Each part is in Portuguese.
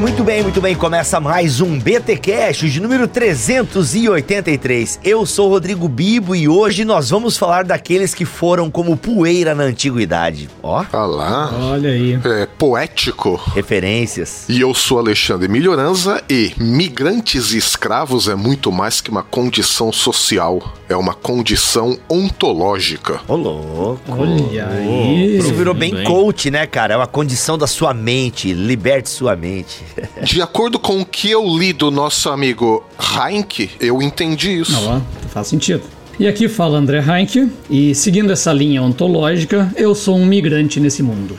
Muito bem, muito bem. Começa mais um BT Cash de número 383. Eu sou Rodrigo Bibo e hoje nós vamos falar daqueles que foram como poeira na antiguidade. Ó. Olá. Olha aí. É poético. Referências. E eu sou Alexandre Melhoranza e migrantes e escravos é muito mais que uma condição social, é uma condição ontológica. Ô louco. Olha aí. Isso virou bem coach, né, cara? É uma condição da sua mente, liberte sua mente. De acordo com o que eu li do nosso amigo Heinck, eu entendi isso. Não, faz sentido. E aqui fala André Heinck, e seguindo essa linha ontológica, eu sou um migrante nesse mundo.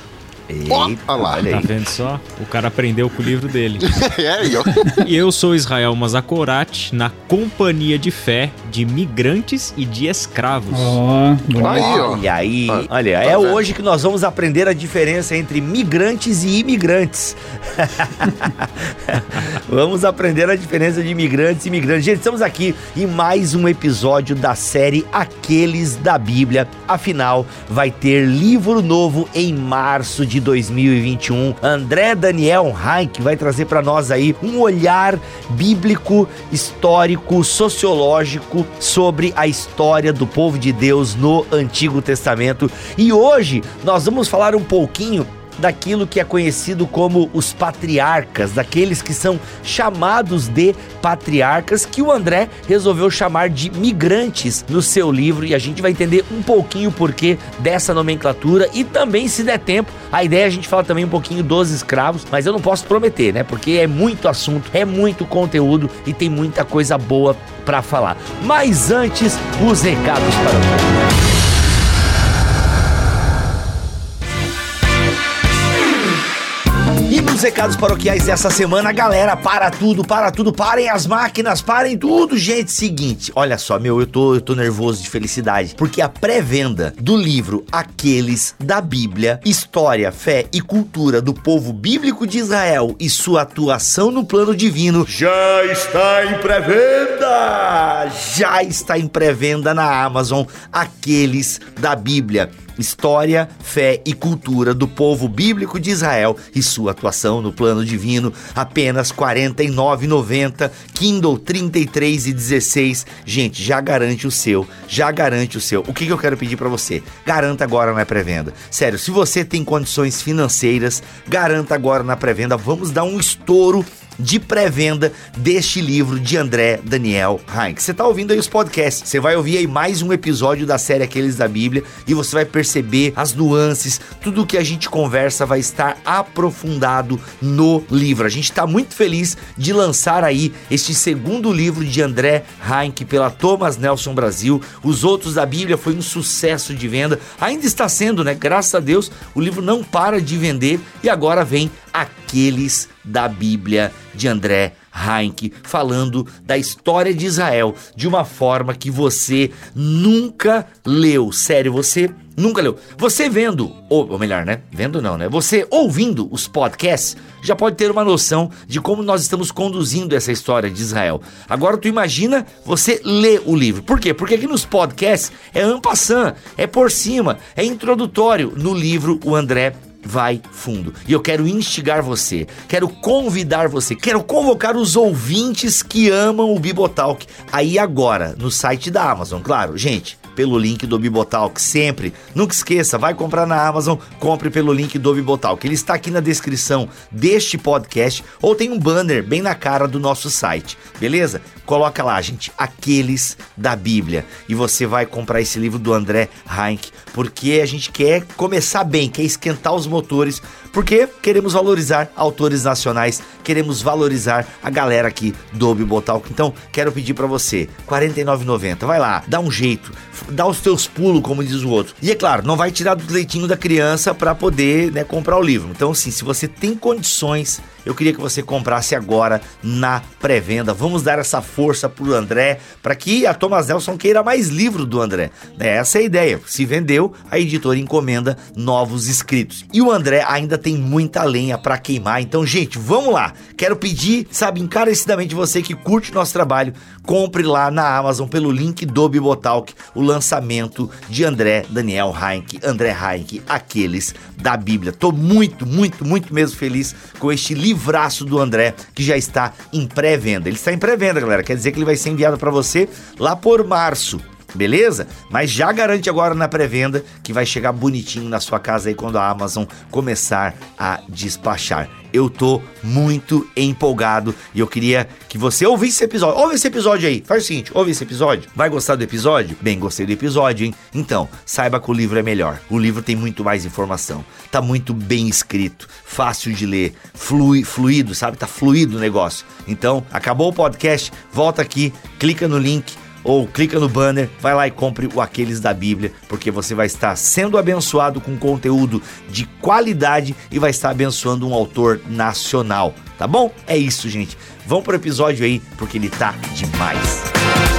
Eita, lá. Tá vendo só? O cara aprendeu com o livro dele. é, e eu... e eu sou Israel Mazakorati, na companhia de fé de migrantes e de escravos. Ó, bom. Aí, ó. Olha aí, Ah, olha, tá é vendo? hoje que nós vamos aprender a diferença entre migrantes e imigrantes. vamos aprender a diferença de imigrantes e imigrantes. Gente, estamos aqui em mais um episódio da série Aqueles da Bíblia. Afinal, vai ter livro novo em março de 2021. André Daniel Heinck vai trazer para nós aí um olhar bíblico, histórico, sociológico sobre a história do povo de Deus no Antigo Testamento. E hoje nós vamos falar um pouquinho daquilo que é conhecido como os patriarcas, daqueles que são chamados de patriarcas, que o André resolveu chamar de migrantes no seu livro, e a gente vai entender um pouquinho o porquê dessa nomenclatura e também, se der tempo, a ideia é a gente falar também um pouquinho dos escravos, mas eu não posso prometer, né? Porque é muito assunto, é muito conteúdo e tem muita coisa boa para falar. Mas antes, os recados para o Nos recados paroquiais dessa semana, galera, para tudo, para tudo, parem as máquinas, parem tudo, gente. Seguinte, olha só, meu, eu tô, eu tô nervoso de felicidade, porque a pré-venda do livro Aqueles da Bíblia, História, Fé e Cultura do Povo Bíblico de Israel e sua atuação no plano divino já está em pré-venda! Já está em pré-venda na Amazon Aqueles da Bíblia. História, fé e cultura do povo bíblico de Israel e sua atuação no plano divino, apenas R$ 49,90, Kindle 33 e 16. Gente, já garante o seu, já garante o seu. O que, que eu quero pedir para você? Garanta agora na pré-venda. Sério, se você tem condições financeiras, garanta agora na pré-venda. Vamos dar um estouro de pré-venda deste livro de André Daniel Heinck. Você tá ouvindo aí os podcasts, você vai ouvir aí mais um episódio da série Aqueles da Bíblia e você vai perceber as nuances, tudo que a gente conversa vai estar aprofundado no livro. A gente tá muito feliz de lançar aí este segundo livro de André Heinck pela Thomas Nelson Brasil. Os outros da Bíblia foi um sucesso de venda, ainda está sendo, né? Graças a Deus, o livro não para de vender e agora vem Aqueles da Bíblia de André Heinck, falando da história de Israel de uma forma que você nunca leu. Sério, você nunca leu. Você vendo, ou, ou melhor, né? Vendo não, né? Você ouvindo os podcasts já pode ter uma noção de como nós estamos conduzindo essa história de Israel. Agora tu imagina você ler o livro. Por quê? Porque aqui nos podcasts é ampassant, é por cima, é introdutório. No livro o André vai fundo. E eu quero instigar você, quero convidar você, quero convocar os ouvintes que amam o Bibotalk aí agora no site da Amazon, claro, gente. Pelo link do Bibotalk, sempre. Nunca esqueça, vai comprar na Amazon, compre pelo link do Bibotalk. Ele está aqui na descrição deste podcast ou tem um banner bem na cara do nosso site, beleza? Coloca lá, gente, aqueles da Bíblia. E você vai comprar esse livro do André Heinck, porque a gente quer começar bem, quer esquentar os motores, porque queremos valorizar autores nacionais, queremos valorizar a galera aqui do Bibotalk. Então, quero pedir para você, R$ 49,90. Vai lá, dá um jeito, dá os teus pulos, como diz o outro. E é claro, não vai tirar do leitinho da criança para poder né, comprar o livro. Então, assim, se você tem condições eu queria que você comprasse agora na pré-venda. Vamos dar essa força pro André, para que a Thomas Nelson queira mais livro do André. Essa é a ideia. Se vendeu, a editora encomenda novos inscritos. E o André ainda tem muita lenha para queimar. Então, gente, vamos lá. Quero pedir, sabe, encarecidamente você que curte nosso trabalho, compre lá na Amazon pelo link do Bibotalk o lançamento de André Daniel Heinck, André Heinck, aqueles da Bíblia. Tô muito, muito, muito mesmo feliz com este livraço do André que já está em pré-venda. Ele está em pré-venda, galera. Quer dizer que ele vai ser enviado para você lá por março beleza? Mas já garante agora na pré-venda que vai chegar bonitinho na sua casa aí quando a Amazon começar a despachar. Eu tô muito empolgado e eu queria que você ouvisse esse episódio. Ouve esse episódio aí. Faz o seguinte, ouve esse episódio. Vai gostar do episódio? Bem, gostei do episódio, hein? Então, saiba que o livro é melhor. O livro tem muito mais informação. Tá muito bem escrito, fácil de ler, flui, fluido, sabe? Tá fluido o negócio. Então, acabou o podcast, volta aqui, clica no link ou clica no banner, vai lá e compre o Aqueles da Bíblia, porque você vai estar sendo abençoado com conteúdo de qualidade e vai estar abençoando um autor nacional, tá bom? É isso, gente. Vamos pro episódio aí, porque ele tá demais. Bem,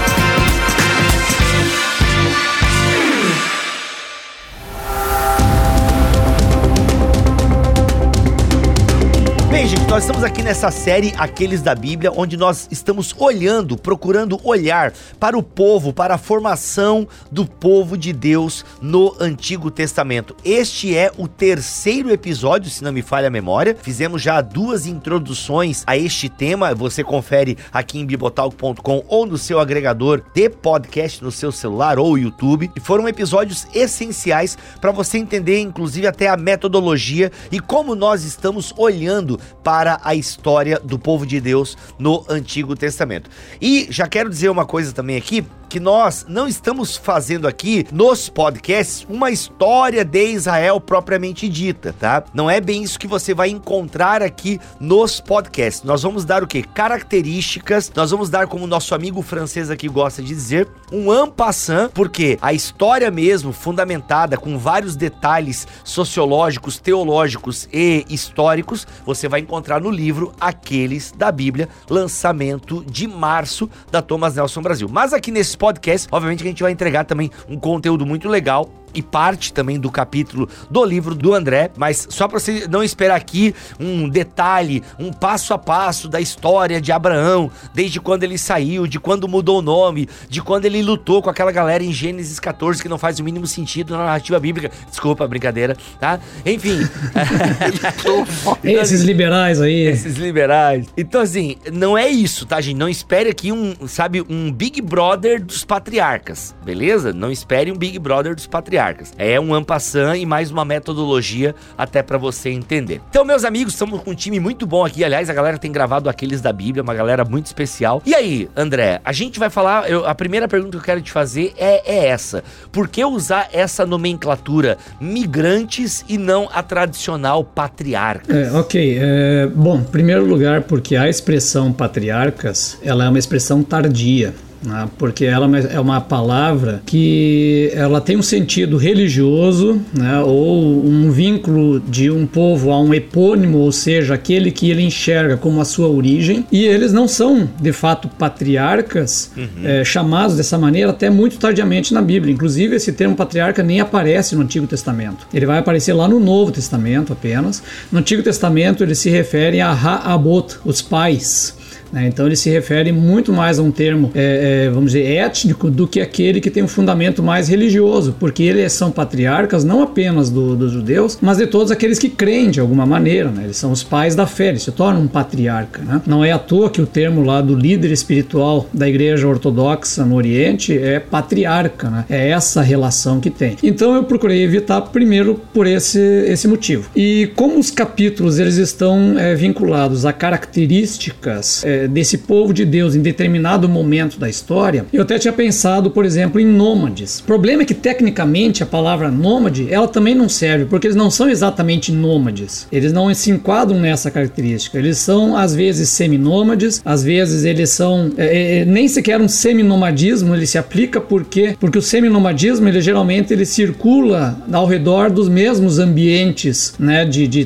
nós estamos aqui nessa série Aqueles da Bíblia, onde nós estamos olhando, procurando olhar para o povo, para a formação do povo de Deus no Antigo Testamento. Este é o terceiro episódio, se não me falha a memória. Fizemos já duas introduções a este tema. Você confere aqui em bibotalk.com ou no seu agregador de podcast no seu celular ou YouTube. E foram episódios essenciais para você entender, inclusive, até a metodologia e como nós estamos olhando para a história do povo de Deus no Antigo Testamento. E já quero dizer uma coisa também aqui, que nós não estamos fazendo aqui nos podcasts uma história de Israel propriamente dita, tá? Não é bem isso que você vai encontrar aqui nos podcasts. Nós vamos dar o que? Características, nós vamos dar, como nosso amigo francês aqui gosta de dizer, um ampassant, porque a história mesmo, fundamentada com vários detalhes sociológicos, teológicos e históricos, você vai encontrar no livro Aqueles da Bíblia, lançamento de março da Thomas Nelson Brasil. Mas aqui nesse podcast, obviamente que a gente vai entregar também um conteúdo muito legal e parte também do capítulo do livro do André, mas só para você não esperar aqui um detalhe, um passo a passo da história de Abraão, desde quando ele saiu, de quando mudou o nome, de quando ele lutou com aquela galera em Gênesis 14 que não faz o mínimo sentido na narrativa bíblica. Desculpa, brincadeira, tá? Enfim. Esses liberais aí. Esses liberais. Então assim, não é isso, tá, gente? Não espere aqui um, sabe, um Big Brother dos patriarcas, beleza? Não espere um Big Brother dos patriarcas patriarcas. É um ampassan e mais uma metodologia até para você entender. Então, meus amigos, estamos com um time muito bom aqui. Aliás, a galera tem gravado aqueles da Bíblia, uma galera muito especial. E aí, André, a gente vai falar. Eu, a primeira pergunta que eu quero te fazer é, é essa: por que usar essa nomenclatura migrantes e não a tradicional patriarcas? É, ok. É, bom, em primeiro lugar, porque a expressão patriarcas ela é uma expressão tardia né? porque ela é uma palavra que ela tem um sentido religioso, né? ou um vínculo de um povo a um epônimo, ou seja, aquele que ele enxerga como a sua origem, e eles não são de fato patriarcas uhum. é, chamados dessa maneira até muito tardiamente na Bíblia. Inclusive, esse termo patriarca nem aparece no Antigo Testamento. Ele vai aparecer lá no Novo Testamento apenas. No Antigo Testamento, ele se refere a Ha'abot, os pais. Né? Então ele se refere muito mais a um termo, é, é, vamos dizer, étnico do que aquele que tem um fundamento mais religioso, porque eles são patriarcas não apenas do, dos judeus, mas de todos aqueles que creem de alguma maneira. Né? Eles são os pais da fé, eles se tornam um patriarca. Né? Não é à toa que o termo lá do líder espiritual da igreja ortodoxa no Oriente é patriarca, né? é essa relação que tem. Então eu procurei evitar primeiro por esse, esse motivo. E como os capítulos eles estão é, vinculados a características é, é, desse povo de Deus em determinado momento da história, eu até tinha pensado, por exemplo, em nômades. O problema é que tecnicamente a palavra nômade ela também não serve, porque eles não são exatamente nômades. Eles não se enquadram nessa característica. Eles são às vezes seminômades, às vezes eles são é, é, nem sequer um seminomadismo. Ele se aplica porque porque o seminomadismo ele geralmente ele circula ao redor dos mesmos ambientes, né, de, de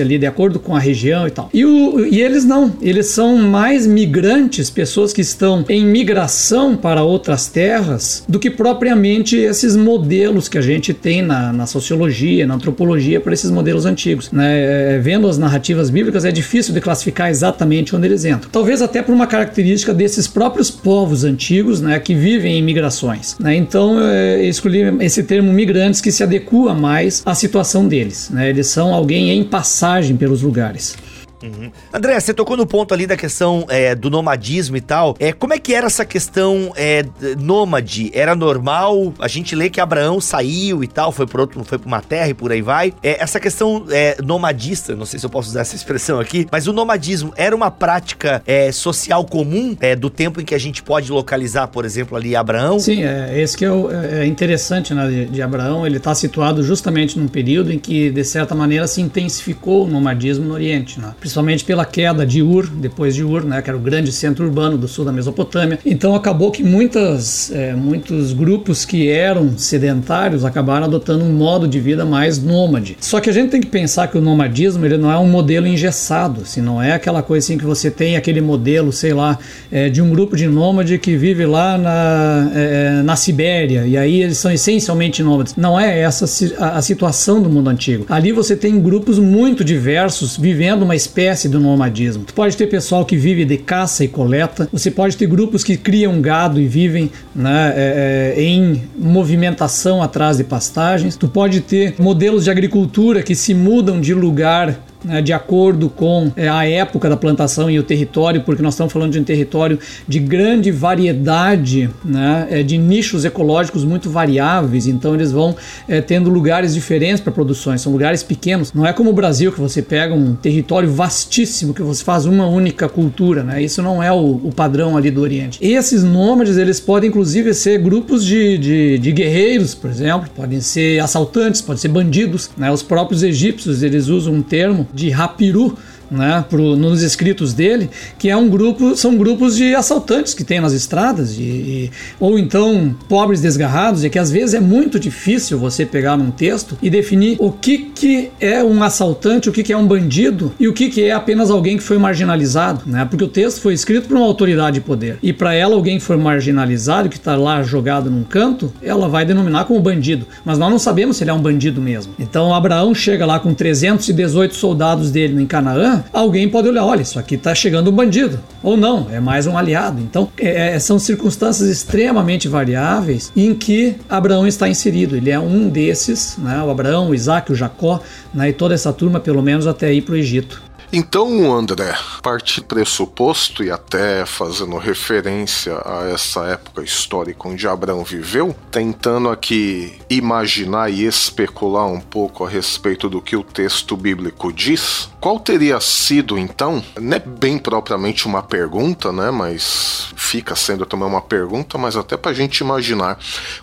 ali, de acordo com a região e tal. E, o, e eles não, eles são mais migrantes, pessoas que estão em migração para outras terras, do que propriamente esses modelos que a gente tem na, na sociologia, na antropologia, para esses modelos antigos. Né? É, vendo as narrativas bíblicas, é difícil de classificar exatamente onde eles entram. Talvez até por uma característica desses próprios povos antigos né, que vivem em migrações. Né? Então, é, escolhi esse termo migrantes que se adequa mais à situação deles. Né? Eles são alguém em passagem pelos lugares. Uhum. André, você tocou no ponto ali da questão é, do nomadismo e tal. É, como é que era essa questão é, nômade? Era normal? A gente lê que Abraão saiu e tal, foi por outro, foi para uma terra e por aí vai. É, essa questão é, nomadista, não sei se eu posso usar essa expressão aqui, mas o nomadismo era uma prática é, social comum é, do tempo em que a gente pode localizar, por exemplo, ali Abraão? Sim, é esse que é, o, é interessante né, de, de Abraão. Ele está situado justamente num período em que, de certa maneira, se intensificou o nomadismo no Oriente, né? Principalmente pela queda de Ur, depois de Ur, né, que era o grande centro urbano do sul da Mesopotâmia. Então acabou que muitas, é, muitos grupos que eram sedentários acabaram adotando um modo de vida mais nômade. Só que a gente tem que pensar que o nomadismo ele não é um modelo engessado, se não é aquela coisa assim que você tem aquele modelo, sei lá, é, de um grupo de nômade que vive lá na, é, na Sibéria e aí eles são essencialmente nômades. Não é essa a situação do mundo antigo. Ali você tem grupos muito diversos vivendo uma espécie espécie do nomadismo. Tu pode ter pessoal que vive de caça e coleta, você pode ter grupos que criam gado e vivem né, é, é, em movimentação atrás de pastagens, tu pode ter modelos de agricultura que se mudam de lugar né, de acordo com é, a época da plantação e o território, porque nós estamos falando de um território de grande variedade, né, é, de nichos ecológicos muito variáveis, então eles vão é, tendo lugares diferentes para produções, são lugares pequenos. Não é como o Brasil, que você pega um território vastíssimo, que você faz uma única cultura, né? isso não é o, o padrão ali do Oriente. Esses nômades, eles podem inclusive ser grupos de, de, de guerreiros, por exemplo, podem ser assaltantes, podem ser bandidos. Né? Os próprios egípcios, eles usam um termo de Rapiru, né, pro, nos escritos dele, que é um grupo, são grupos de assaltantes que tem nas estradas, e, e, ou então pobres desgarrados, e que às vezes é muito difícil você pegar num texto e definir o que, que é um assaltante, o que, que é um bandido e o que, que é apenas alguém que foi marginalizado, né? Porque o texto foi escrito por uma autoridade de poder. E para ela, alguém que foi marginalizado, que está lá jogado num canto, ela vai denominar como bandido. Mas nós não sabemos se ele é um bandido mesmo. Então Abraão chega lá com 318 soldados dele em Canaã alguém pode olhar, olha, isso aqui está chegando um bandido. Ou não, é mais um aliado. Então, é, é, são circunstâncias extremamente variáveis em que Abraão está inserido. Ele é um desses, né? o Abraão, o Isaac, o Jacó, né? e toda essa turma, pelo menos até ir para o Egito. Então, André, parte pressuposto e até fazendo referência a essa época histórica onde Abraão viveu, tentando aqui imaginar e especular um pouco a respeito do que o texto bíblico diz, qual teria sido então, não é bem propriamente uma pergunta, né, mas fica sendo também uma pergunta, mas até para a gente imaginar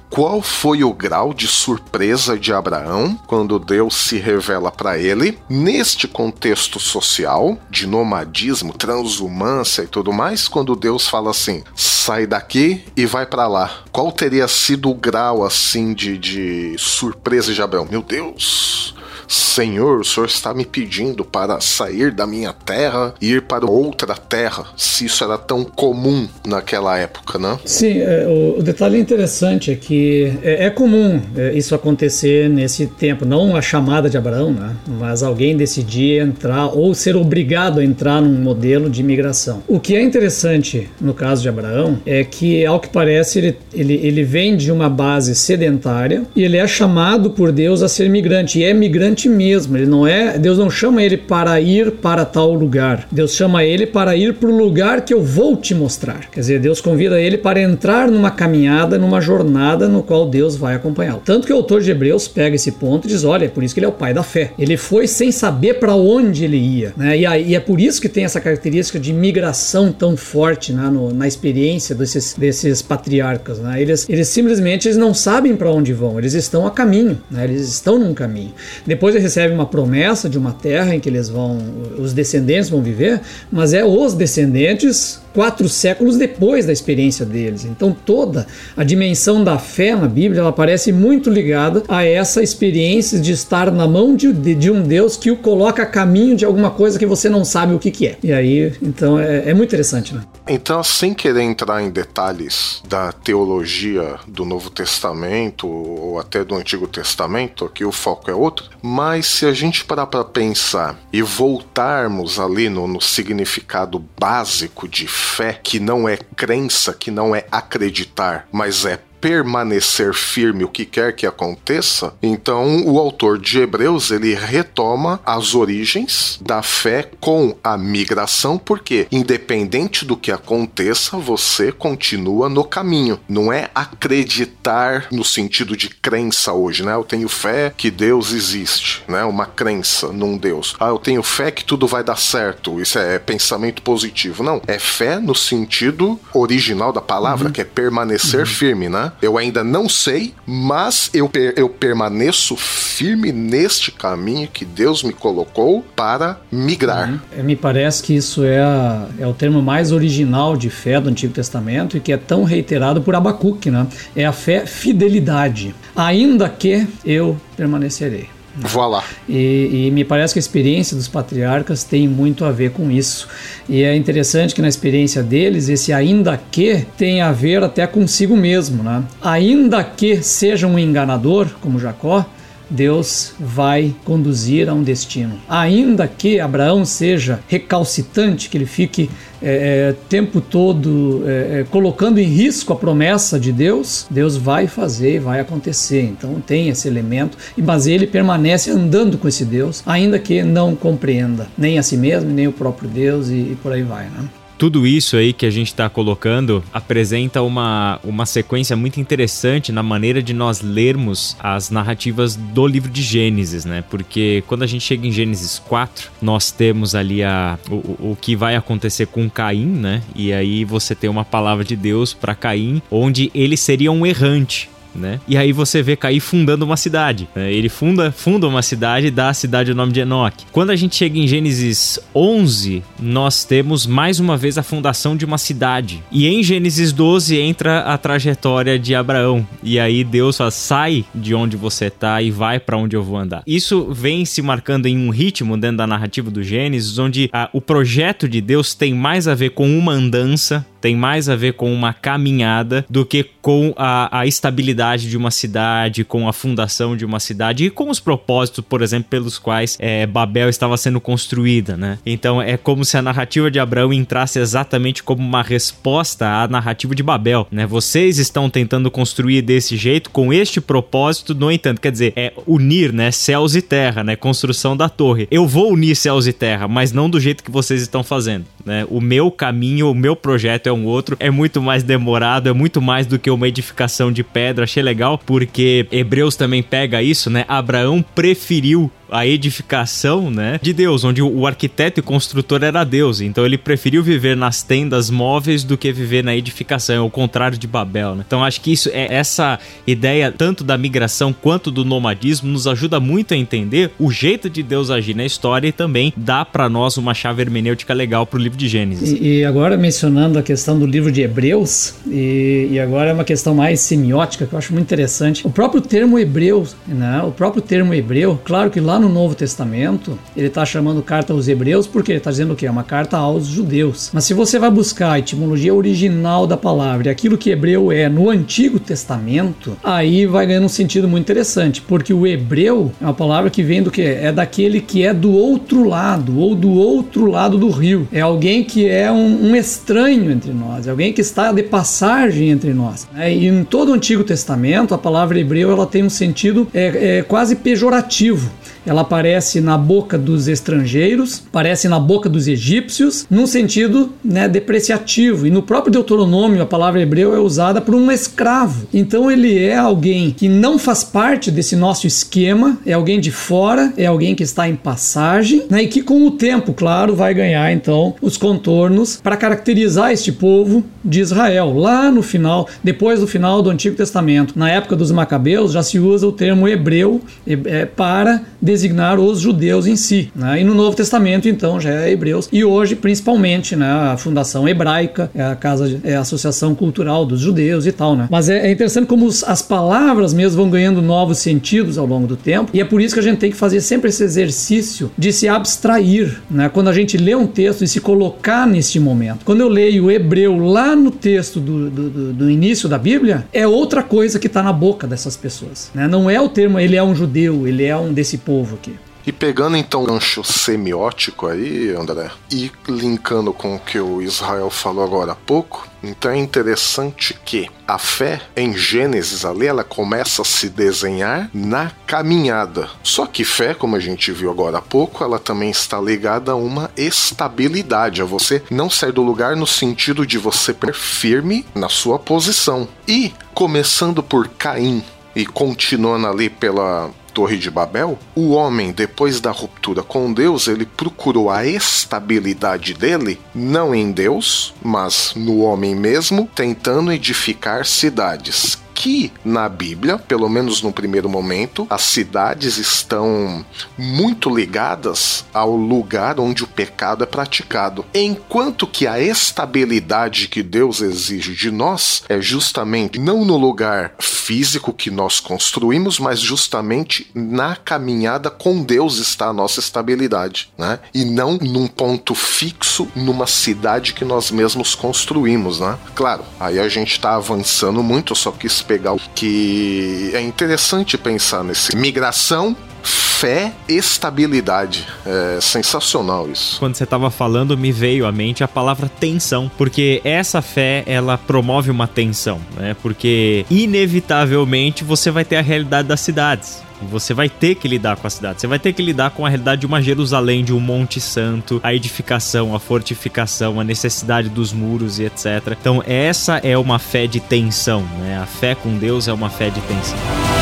qual foi o grau de surpresa de Abraão quando Deus se revela para ele neste contexto social de nomadismo, transumância e tudo mais, quando Deus fala assim: sai daqui e vai para lá. Qual teria sido o grau assim de, de surpresa de Abraão? Meu Deus, Senhor, o Senhor está me pedindo para sair da minha terra e ir para outra terra, se isso era tão comum naquela época, né? Sim, é, o, o, detalhe interessante é que é, é comum é, isso acontecer nesse tempo, não a chamada de Abraão, né? mas alguém decidir entrar ou ser obrigado a entrar num modelo de imigração. O que é interessante no caso de Abraão é que, ao que parece, ele, ele, ele vem de uma base sedentária e ele é chamado por Deus a ser migrante, e é migrante adiante mesmo. Ele não é, Deus não chama ele para ir para tal lugar. Deus chama ele para ir para o lugar que eu vou te mostrar. Quer dizer, Deus convida ele para entrar numa caminhada, numa jornada no qual Deus vai acompanhá-lo. Tanto que o autor de Hebreus pega esse ponto e diz: olha, é por isso que ele é o pai da fé. Ele foi sem saber para onde ele ia, né? E, aí, e é por isso que tem essa característica de migração tão forte né, no, na experiência desses, desses patriarcas. Né? Eles, eles simplesmente eles não sabem para onde vão, eles estão a caminho, né? eles estão num caminho. Depois eles recebem uma promessa de uma terra em que eles vão, os descendentes vão viver, mas é os descendentes quatro séculos depois da experiência deles. Então toda a dimensão da fé na Bíblia ela parece muito ligada a essa experiência de estar na mão de, de, de um Deus que o coloca a caminho de alguma coisa que você não sabe o que, que é. E aí, então é, é muito interessante, né? Então, sem querer entrar em detalhes da teologia do Novo Testamento ou até do Antigo Testamento, aqui o foco é outro, mas se a gente parar para pensar e voltarmos ali no, no significado básico de fé, que não é crença, que não é acreditar, mas é permanecer firme o que quer que aconteça, então o autor de Hebreus ele retoma as origens da fé com a migração, porque independente do que aconteça, você continua no caminho. Não é acreditar no sentido de crença hoje, né? Eu tenho fé que Deus existe, né? Uma crença num Deus. Ah, eu tenho fé que tudo vai dar certo. Isso é pensamento positivo. Não, é fé no sentido original da palavra, uhum. que é permanecer uhum. firme, né? Eu ainda não sei, mas eu, per eu permaneço firme neste caminho que Deus me colocou para migrar. Uhum. É, me parece que isso é, a, é o termo mais original de fé do Antigo Testamento e que é tão reiterado por Abacuque, né? É a fé fidelidade. Ainda que eu permanecerei. Voilà. E, e, me parece que a experiência dos patriarcas tem muito a ver com isso. E é interessante que na experiência deles, esse ainda que tem a ver até consigo mesmo. Né? Ainda que seja um enganador, como Jacó, Deus vai conduzir a um destino. Ainda que Abraão seja recalcitante, que ele fique é, é, tempo todo é, é, colocando em risco a promessa de Deus, Deus vai fazer e vai acontecer. Então tem esse elemento, mas ele permanece andando com esse Deus, ainda que não compreenda nem a si mesmo, nem o próprio Deus e, e por aí vai. Né? Tudo isso aí que a gente está colocando apresenta uma, uma sequência muito interessante na maneira de nós lermos as narrativas do livro de Gênesis, né? Porque quando a gente chega em Gênesis 4, nós temos ali a, o, o que vai acontecer com Caim, né? E aí você tem uma palavra de Deus para Caim, onde ele seria um errante né? E aí você vê Cair fundando uma cidade. Né? Ele funda, funda uma cidade e dá a cidade o nome de Enoch. Quando a gente chega em Gênesis 11, nós temos mais uma vez a fundação de uma cidade. E em Gênesis 12 entra a trajetória de Abraão. E aí Deus fala: sai de onde você está e vai para onde eu vou andar. Isso vem se marcando em um ritmo dentro da narrativa do Gênesis, onde a, o projeto de Deus tem mais a ver com uma andança tem mais a ver com uma caminhada do que com a, a, estabilidade de uma cidade, com a fundação de uma cidade e com os propósitos, por exemplo, pelos quais é, Babel estava sendo construída, né? Então é como se a narrativa de Abraão entrasse exatamente como uma resposta à narrativa de Babel, né? Vocês estão tentando construir desse jeito com este propósito, no entanto, quer dizer, é unir, né, céus e terra, né, construção da torre. Eu vou unir céus e terra, mas não do jeito que vocês estão fazendo, né? O meu caminho, o meu projeto é um outro, é muito mais demorado, é muito mais do que uma edificação de pedra. Achei legal porque Hebreus também pega isso, né? Abraão preferiu a edificação, né, de Deus, onde o arquiteto e construtor era Deus. Então ele preferiu viver nas tendas móveis do que viver na edificação, é o contrário de Babel, né? Então acho que isso é essa ideia tanto da migração quanto do nomadismo nos ajuda muito a entender o jeito de Deus agir na história e também dá para nós uma chave hermenêutica legal para o livro de Gênesis. E, e, agora mencionando a questão do livro de Hebreus e, e agora é uma questão mais semiótica que eu acho muito interessante. O próprio termo hebreu, né? O próprio termo hebreu, claro que lá no Novo Testamento, ele está chamando carta aos hebreus porque ele está dizendo que? É uma carta aos judeus. Mas se você vai buscar a etimologia original da palavra aquilo que hebreu é no Antigo Testamento, aí vai ganhando um sentido muito interessante, porque o hebreu é uma palavra que vem do que? É daquele que é do outro lado, ou do outro lado do rio. É alguém que é um, um estranho entre nós, é alguém que está de passagem entre nós. É, e em todo o Antigo Testamento, a palavra hebreu ela tem um sentido é, é quase pejorativo. Ela aparece na boca dos estrangeiros, aparece na boca dos egípcios, num sentido né, depreciativo. E no próprio Deuteronômio, a palavra hebreu é usada por um escravo. Então ele é alguém que não faz parte desse nosso esquema, é alguém de fora, é alguém que está em passagem, né, e que com o tempo, claro, vai ganhar então os contornos para caracterizar este povo de Israel. Lá no final, depois do final do Antigo Testamento, na época dos Macabeus, já se usa o termo hebreu é, para designar os judeus em si. Né? E no Novo Testamento, então, já é hebreus. E hoje, principalmente, né, a Fundação Hebraica, é a casa, é a Associação Cultural dos Judeus e tal. Né? Mas é, é interessante como as palavras mesmo vão ganhando novos sentidos ao longo do tempo. E é por isso que a gente tem que fazer sempre esse exercício de se abstrair. Né? Quando a gente lê um texto e se colocar neste momento. Quando eu leio o hebreu lá no texto do, do, do, do início da Bíblia, é outra coisa que está na boca dessas pessoas. Né? Não é o termo ele é um judeu, ele é um desse povo aqui. E pegando então o gancho semiótico aí, André, e linkando com o que o Israel falou agora há pouco, então é interessante que a fé em Gênesis ali ela começa a se desenhar na caminhada. Só que fé, como a gente viu agora há pouco, ela também está ligada a uma estabilidade, a você não sair do lugar no sentido de você firme na sua posição. E começando por Caim e continuando ali pela Torre de Babel, o homem, depois da ruptura com Deus, ele procurou a estabilidade dele não em Deus, mas no homem mesmo, tentando edificar cidades que na Bíblia, pelo menos no primeiro momento, as cidades estão muito ligadas ao lugar onde o pecado é praticado, enquanto que a estabilidade que Deus exige de nós é justamente não no lugar físico que nós construímos, mas justamente na caminhada com Deus está a nossa estabilidade, né? E não num ponto fixo numa cidade que nós mesmos construímos, né? Claro, aí a gente está avançando muito, só que pegar o que é interessante pensar nesse migração fé, estabilidade. É sensacional isso. Quando você estava falando, me veio à mente a palavra tensão, porque essa fé, ela promove uma tensão, né? Porque inevitavelmente você vai ter a realidade das cidades. Você vai ter que lidar com a cidade. Você vai ter que lidar com a realidade de uma Jerusalém, de um Monte Santo, a edificação, a fortificação, a necessidade dos muros e etc. Então, essa é uma fé de tensão, né? A fé com Deus é uma fé de tensão.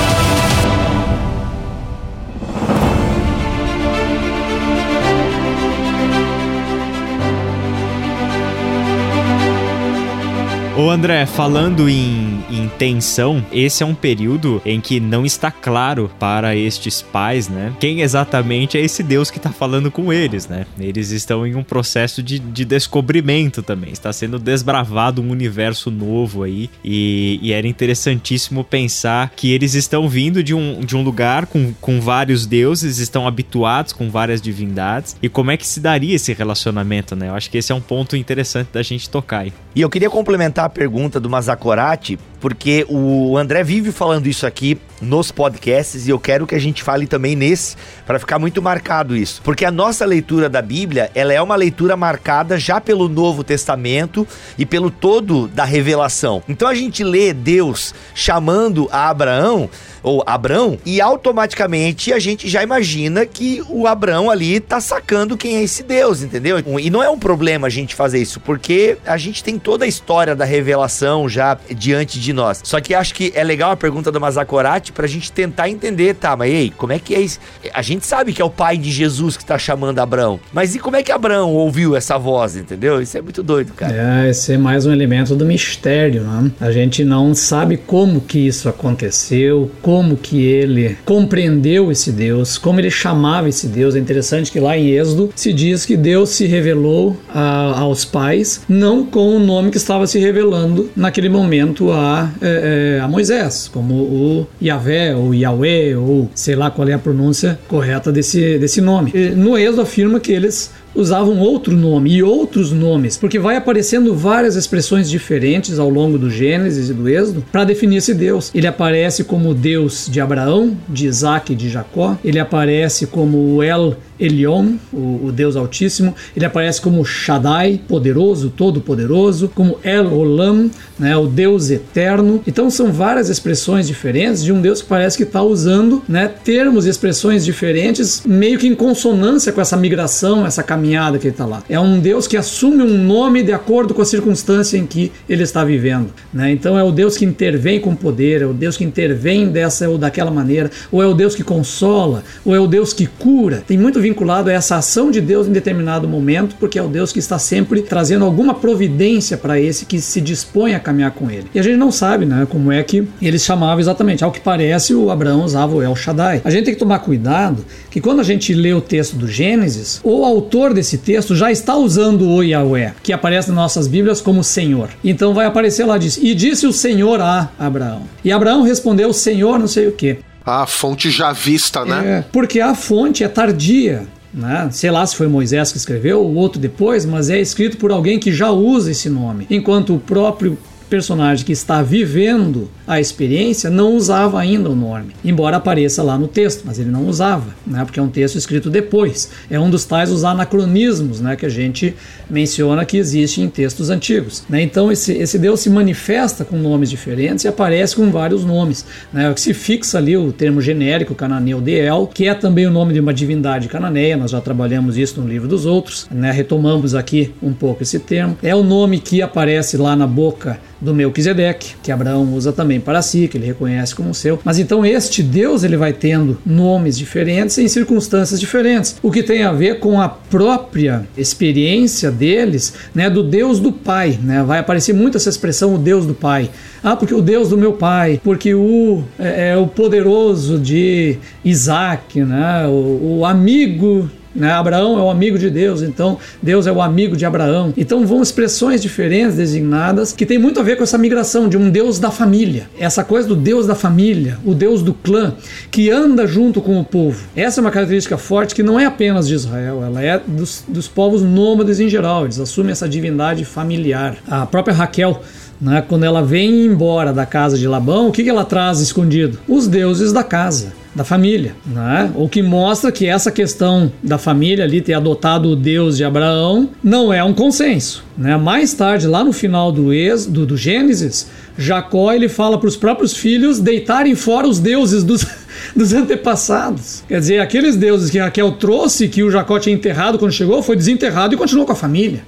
Ô André, falando em, em, tensão, esse é um período em que não está claro para estes pais, né? Quem exatamente é esse Deus que está falando com eles, né? Eles estão em um processo de, de descobrimento também. Está sendo desbravado um universo novo aí. E, e, era interessantíssimo pensar que eles estão vindo de um, de um lugar com, com vários deuses, estão habituados com várias divindades. E como é que se daria esse relacionamento, né? Eu acho que esse é um ponto interessante da gente tocar aí. E eu queria complementar a pergunta do Mazakorati, porque o André vive falando isso aqui nos podcasts e eu quero que a gente fale também nesse para ficar muito marcado isso. Porque a nossa leitura da Bíblia, ela é uma leitura marcada já pelo Novo Testamento e pelo todo da revelação. Então a gente lê Deus chamando a Abraão ou Abrão, e automaticamente a gente já imagina que o Abrão ali tá sacando quem é esse Deus, entendeu? E não é um problema a gente fazer isso, porque a gente tem toda a história da revelação já diante de nós. Só que acho que é legal a pergunta do Mazakorati pra gente tentar entender, tá, mas ei, como é que é isso? A gente sabe que é o pai de Jesus que tá chamando Abrão, mas e como é que Abrão ouviu essa voz, entendeu? Isso é muito doido, cara. É, esse é mais um elemento do mistério, né? A gente não sabe como que isso aconteceu, como que ele compreendeu esse Deus, como ele chamava esse Deus. É interessante que lá em Êxodo se diz que Deus se revelou a, aos pais não com o nome que estava se revelando naquele momento a, é, é, a Moisés, como o Yahvé ou Yahweh ou sei lá qual é a pronúncia correta desse, desse nome. E no Êxodo afirma que eles usavam outro nome e outros nomes, porque vai aparecendo várias expressões diferentes ao longo do Gênesis e do Êxodo para definir esse Deus. Ele aparece como Deus de Abraão, de Isaac e de Jacó, ele aparece como El Elion, o, o, Deus Altíssimo, ele aparece como Shaddai, poderoso, todo-poderoso, como El Olam, né, o Deus eterno. Então são várias expressões diferentes de um Deus que parece que está usando né, termos e expressões diferentes, meio que em consonância com essa migração, essa caminhada que ele está lá. É um Deus que assume um nome de acordo com a circunstância em que ele está vivendo. Né? Então é o Deus que intervém com poder, é o Deus que intervém dessa ou daquela maneira, ou é o Deus que consola, ou é o Deus que cura. Tem muito vinculado a essa ação de Deus em determinado momento, porque é o Deus que está sempre trazendo alguma providência para esse que se dispõe a caminhar com ele. E a gente não sabe, né, como é que eles chamavam exatamente. Ao que parece, o Abraão usava o El Shaddai. A gente tem que tomar cuidado que quando a gente lê o texto do Gênesis, o autor desse texto já está usando o Yahweh, que aparece nas nossas Bíblias como Senhor. Então vai aparecer lá diz: "E disse o Senhor a Abraão". E Abraão respondeu: "Senhor, não sei o quê". A fonte já vista, né? É, porque a fonte é tardia. Né? Sei lá se foi Moisés que escreveu ou outro depois, mas é escrito por alguém que já usa esse nome. Enquanto o próprio personagem que está vivendo a experiência não usava ainda o nome, embora apareça lá no texto, mas ele não usava, né, porque é um texto escrito depois. É um dos tais os anacronismos né, que a gente menciona que existe em textos antigos. Né? Então esse, esse Deus se manifesta com nomes diferentes e aparece com vários nomes. Né? Se fixa ali o termo genérico cananeu de El, que é também o nome de uma divindade cananeia, nós já trabalhamos isso no livro dos outros, né? retomamos aqui um pouco esse termo. É o nome que aparece lá na boca do Melquisedeque, que Abraão usa também para si, que ele reconhece como seu. Mas então este Deus ele vai tendo nomes diferentes em circunstâncias diferentes, o que tem a ver com a própria experiência deles, né, do Deus do Pai, né? Vai aparecer muito essa expressão o Deus do Pai. Ah, porque o Deus do meu pai, porque o é, é o poderoso de Isaac, né? o, o amigo né? Abraão é o amigo de Deus, então Deus é o amigo de Abraão. Então vão expressões diferentes designadas que tem muito a ver com essa migração de um Deus da família. Essa coisa do Deus da família, o Deus do clã, que anda junto com o povo. Essa é uma característica forte que não é apenas de Israel, ela é dos, dos povos nômades em geral. Eles assumem essa divindade familiar. A própria Raquel né, quando ela vem embora da casa de Labão, o que, que ela traz escondido? Os deuses da casa da família, né? O que mostra que essa questão da família ali ter adotado o Deus de Abraão não é um consenso, né? Mais tarde, lá no final do ex, do, do Gênesis, Jacó ele fala para os próprios filhos deitarem fora os deuses dos dos antepassados. Quer dizer, aqueles deuses que Raquel trouxe, que o Jacó tinha enterrado quando chegou, foi desenterrado e continuou com a família.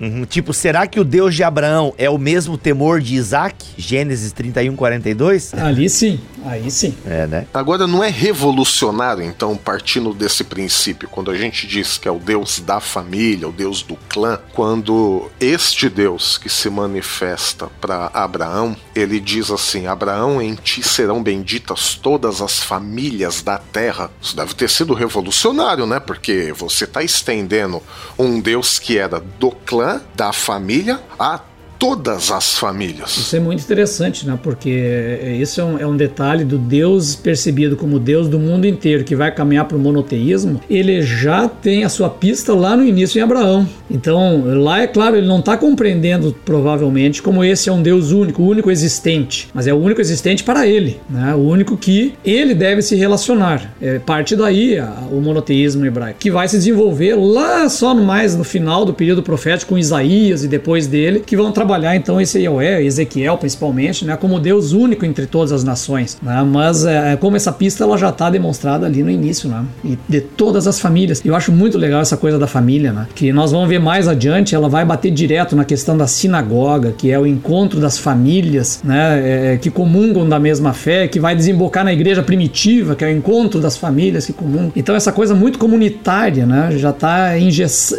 Uhum. Tipo, será que o Deus de Abraão é o mesmo temor de Isaac? Gênesis 31, 42? Ali sim, aí sim. É, né? Agora, não é revolucionário, então, partindo desse princípio, quando a gente diz que é o Deus da família, o Deus do clã, quando este Deus que se manifesta para Abraão, ele diz assim: Abraão, em ti serão benditas todas as famílias da terra. Isso deve ter sido revolucionário, né? Porque você está estendendo um Deus que era do clã da família a todas as famílias. Isso é muito interessante, né? Porque isso é um, é um, detalhe do Deus percebido como Deus do mundo inteiro que vai caminhar para o monoteísmo. Ele já tem a sua pista lá no início em Abraão. Então, lá é claro, ele não está compreendendo provavelmente como esse é um Deus único, o único existente, mas é o único existente para ele, né? O único que ele deve se relacionar. É parte daí a, o monoteísmo hebraico, que vai se desenvolver lá só no mais no final do período profético com Isaías e depois dele, que vão trabalhar então esse Yahweh, Ezequiel principalmente, né, como Deus único entre todas as nações. Né? Mas é, como essa pista ela já está demonstrada ali no início, né? E de todas as famílias. Eu acho muito legal essa coisa da família, né? Que nós vamos ver mais adiante, ela vai bater direto na questão da sinagoga, que é o encontro das famílias, né? É, que comungam da mesma fé, que vai desembocar na igreja primitiva, que é o encontro das famílias que comungam. Então essa coisa muito comunitária, né? Já está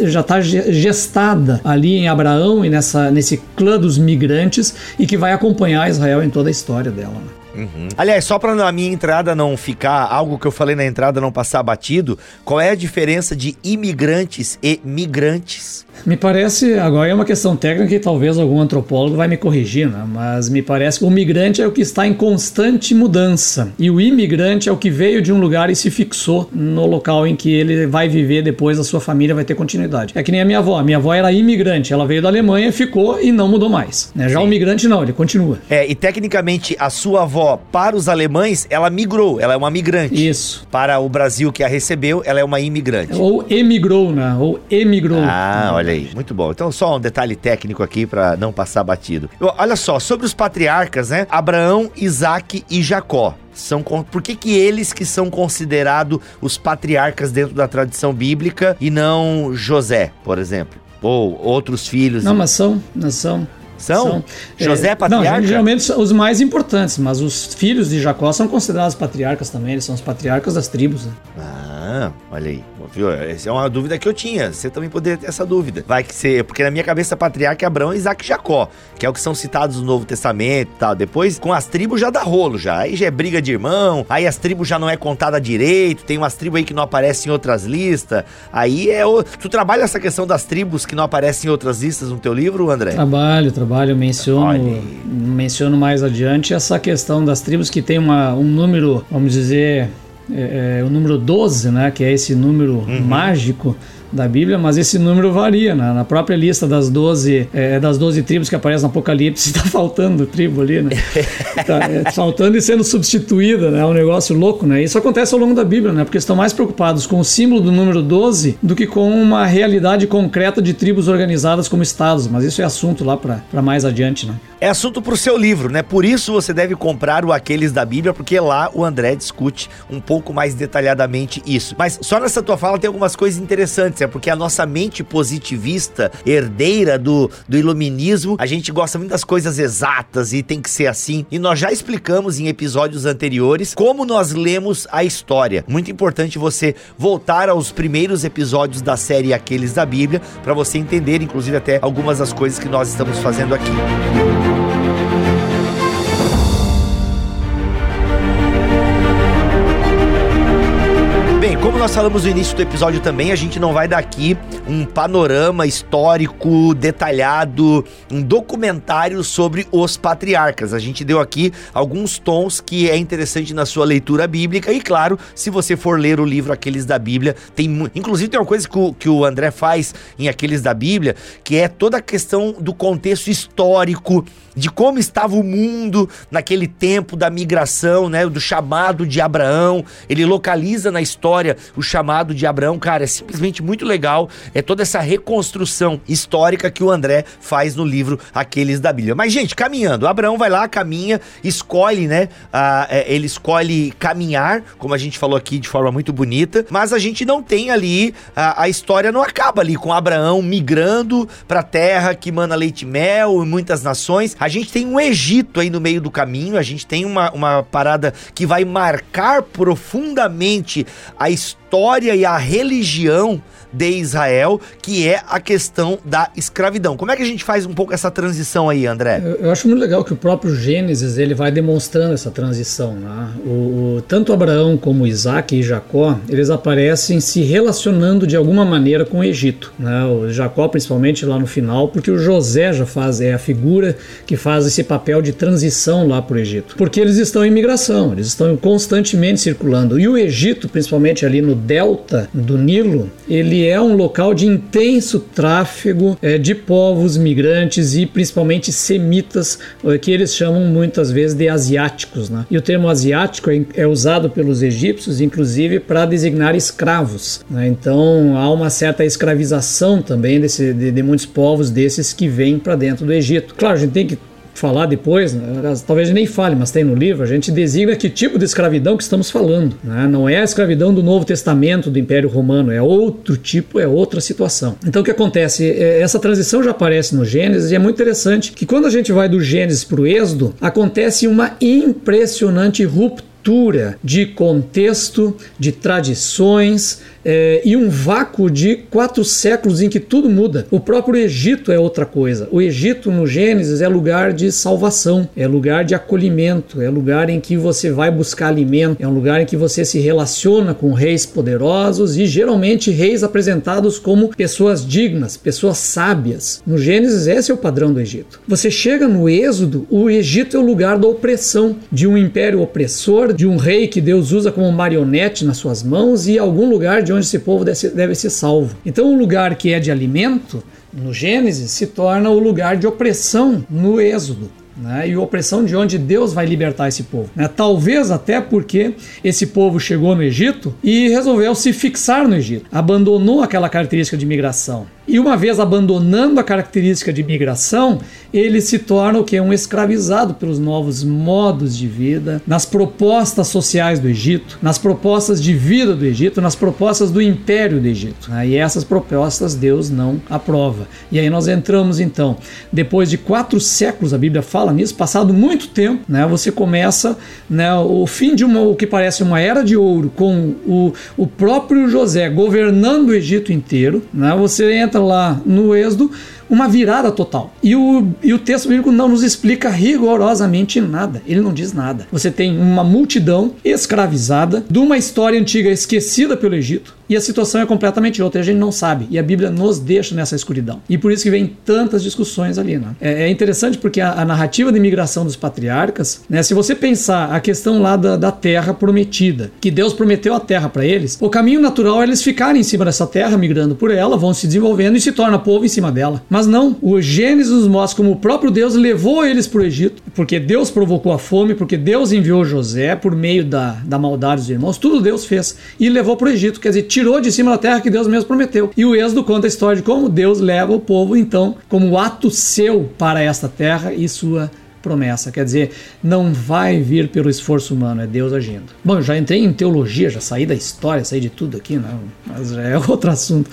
já tá gestada ali em Abraão e nessa nesse clã dos migrantes e que vai acompanhar Israel em toda a história dela. Né? Uhum. Aliás, só para a minha entrada não ficar, algo que eu falei na entrada não passar batido, qual é a diferença de imigrantes e migrantes? Me parece, agora é uma questão técnica e talvez algum antropólogo vai me corrigir, né? mas me parece que o migrante é o que está em constante mudança e o imigrante é o que veio de um lugar e se fixou no local em que ele vai viver depois, a sua família vai ter continuidade. É que nem a minha avó, a minha avó era imigrante, ela veio da Alemanha, ficou e não mudou mais. Né? Já Sim. o migrante não, ele continua. É, e tecnicamente a sua avó, para os alemães, ela migrou, ela é uma migrante. Isso. Para o Brasil que a recebeu, ela é uma imigrante. Ou emigrou, né? Ou emigrou. Ah, olha aí, muito bom. Então, só um detalhe técnico aqui para não passar batido. Olha só, sobre os patriarcas, né? Abraão, Isaac e Jacó são por que, que eles que são considerados os patriarcas dentro da tradição bíblica e não José, por exemplo? Ou outros filhos? Não, mas são, não são. São? são José é patriarca? Não, geralmente os mais importantes, mas os filhos de Jacó são considerados patriarcas também, eles são os patriarcas das tribos. Né? Ah, olha aí. Viu? Essa é uma dúvida que eu tinha. Você também poderia ter essa dúvida. Vai que ser. Porque na minha cabeça, patriarca é Abraão, Isaac e Jacó, que é o que são citados no Novo Testamento e tal. Depois, com as tribos já dá rolo já. Aí já é briga de irmão, aí as tribos já não é contada direito, tem umas tribos aí que não aparecem em outras listas. Aí é. O... Tu trabalha essa questão das tribos que não aparecem em outras listas no teu livro, André? Trabalho, trabalho. Menciono, menciono mais adiante essa questão das tribos que tem uma, um número, vamos dizer é, é, o número 12, né, que é esse número uhum. mágico da Bíblia, mas esse número varia. Né? Na própria lista das 12, é, das 12 tribos que aparece no Apocalipse, está faltando tribo ali, né? tá, é, faltando e sendo substituída, né? É um negócio louco, né? Isso acontece ao longo da Bíblia, né? Porque estão mais preocupados com o símbolo do número 12 do que com uma realidade concreta de tribos organizadas como estados. Mas isso é assunto lá para mais adiante, né? É assunto para o seu livro, né? Por isso você deve comprar o Aqueles da Bíblia, porque lá o André discute um pouco mais detalhadamente isso. Mas só nessa tua fala tem algumas coisas interessantes, é porque a nossa mente positivista, herdeira do, do iluminismo, a gente gosta muito das coisas exatas e tem que ser assim. E nós já explicamos em episódios anteriores como nós lemos a história. Muito importante você voltar aos primeiros episódios da série Aqueles da Bíblia para você entender, inclusive, até algumas das coisas que nós estamos fazendo aqui. Como nós falamos no início do episódio também, a gente não vai dar aqui um panorama histórico detalhado, um documentário sobre os patriarcas. A gente deu aqui alguns tons que é interessante na sua leitura bíblica e, claro, se você for ler o livro Aqueles da Bíblia, tem inclusive tem uma coisa que o, que o André faz em Aqueles da Bíblia, que é toda a questão do contexto histórico de como estava o mundo naquele tempo da migração, né, do chamado de Abraão. Ele localiza na história o chamado de Abraão, cara, é simplesmente muito legal. É toda essa reconstrução histórica que o André faz no livro Aqueles da Bíblia. Mas gente, caminhando, Abraão vai lá, caminha, escolhe, né, uh, ele escolhe caminhar, como a gente falou aqui de forma muito bonita, mas a gente não tem ali a, a história não acaba ali com Abraão migrando para terra que mana leite e mel e muitas nações. A gente tem um Egito aí no meio do caminho, a gente tem uma, uma parada que vai marcar profundamente a história e a religião de Israel, que é a questão da escravidão. Como é que a gente faz um pouco essa transição aí, André? Eu, eu acho muito legal que o próprio Gênesis ele vai demonstrando essa transição. Né? O, o, tanto Abraão como Isaac e Jacó, eles aparecem se relacionando de alguma maneira com o Egito. Né? O Jacó, principalmente lá no final, porque o José já faz, é a figura que faz esse papel de transição lá para o Egito. Porque eles estão em migração, eles estão constantemente circulando. E o Egito, principalmente ali no delta do Nilo, ele é um local de intenso tráfego é, de povos migrantes e principalmente semitas, é, que eles chamam muitas vezes de asiáticos. Né? E o termo asiático é, é usado pelos egípcios, inclusive, para designar escravos. Né? Então há uma certa escravização também desse, de, de muitos povos desses que vêm para dentro do Egito. Claro, a gente tem que falar depois, né? talvez nem fale, mas tem no livro, a gente designa que tipo de escravidão que estamos falando. Né? Não é a escravidão do Novo Testamento do Império Romano, é outro tipo, é outra situação. Então o que acontece? É, essa transição já aparece no Gênesis e é muito interessante que quando a gente vai do Gênesis para o Êxodo, acontece uma impressionante ruptura de contexto, de tradições, é, e um vácuo de quatro séculos em que tudo muda. O próprio Egito é outra coisa. O Egito no Gênesis é lugar de salvação, é lugar de acolhimento, é lugar em que você vai buscar alimento, é um lugar em que você se relaciona com reis poderosos e geralmente reis apresentados como pessoas dignas, pessoas sábias. No Gênesis, esse é o padrão do Egito. Você chega no Êxodo, o Egito é o lugar da opressão, de um império opressor, de um rei que Deus usa como marionete nas suas mãos e algum lugar de onde esse povo deve ser, deve ser salvo. Então, o lugar que é de alimento, no Gênesis, se torna o lugar de opressão no Êxodo. Né, e opressão de onde Deus vai libertar esse povo. Né? Talvez até porque esse povo chegou no Egito e resolveu se fixar no Egito, abandonou aquela característica de migração. E uma vez abandonando a característica de migração, ele se torna o que? Um escravizado pelos novos modos de vida, nas propostas sociais do Egito, nas propostas de vida do Egito, nas propostas do império do Egito. E essas propostas Deus não aprova. E aí nós entramos então, depois de quatro séculos, a Bíblia fala nisso, passado muito tempo, né, você começa né, o fim de uma, o que parece uma era de ouro, com o, o próprio José governando o Egito inteiro. Né, você entra lá no Êxodo uma virada total. E o, e o texto bíblico não nos explica rigorosamente nada. Ele não diz nada. Você tem uma multidão escravizada de uma história antiga esquecida pelo Egito. E a situação é completamente outra, a gente não sabe. E a Bíblia nos deixa nessa escuridão. E por isso que vem tantas discussões ali. Né? É, é interessante porque a, a, narrativa de imigração dos patriarcas, né, se você pensar a questão lá da, da terra prometida, que Deus prometeu a terra para eles, o caminho natural é eles ficarem em cima dessa terra, migrando por ela, vão se desenvolvendo e se torna povo em cima dela. Mas não, o Gênesis nos mostra como o próprio Deus levou eles para o Egito, porque Deus provocou a fome, porque Deus enviou José por meio da, da maldade dos irmãos, tudo Deus fez e levou para o Egito, quer dizer, tirou de cima da terra que Deus mesmo prometeu. E o Êxodo conta a história de como Deus leva o povo, então, como ato seu para esta terra e sua promessa. Quer dizer, não vai vir pelo esforço humano, é Deus agindo. Bom, já entrei em teologia, já saí da história, saí de tudo aqui, não, mas já é outro assunto.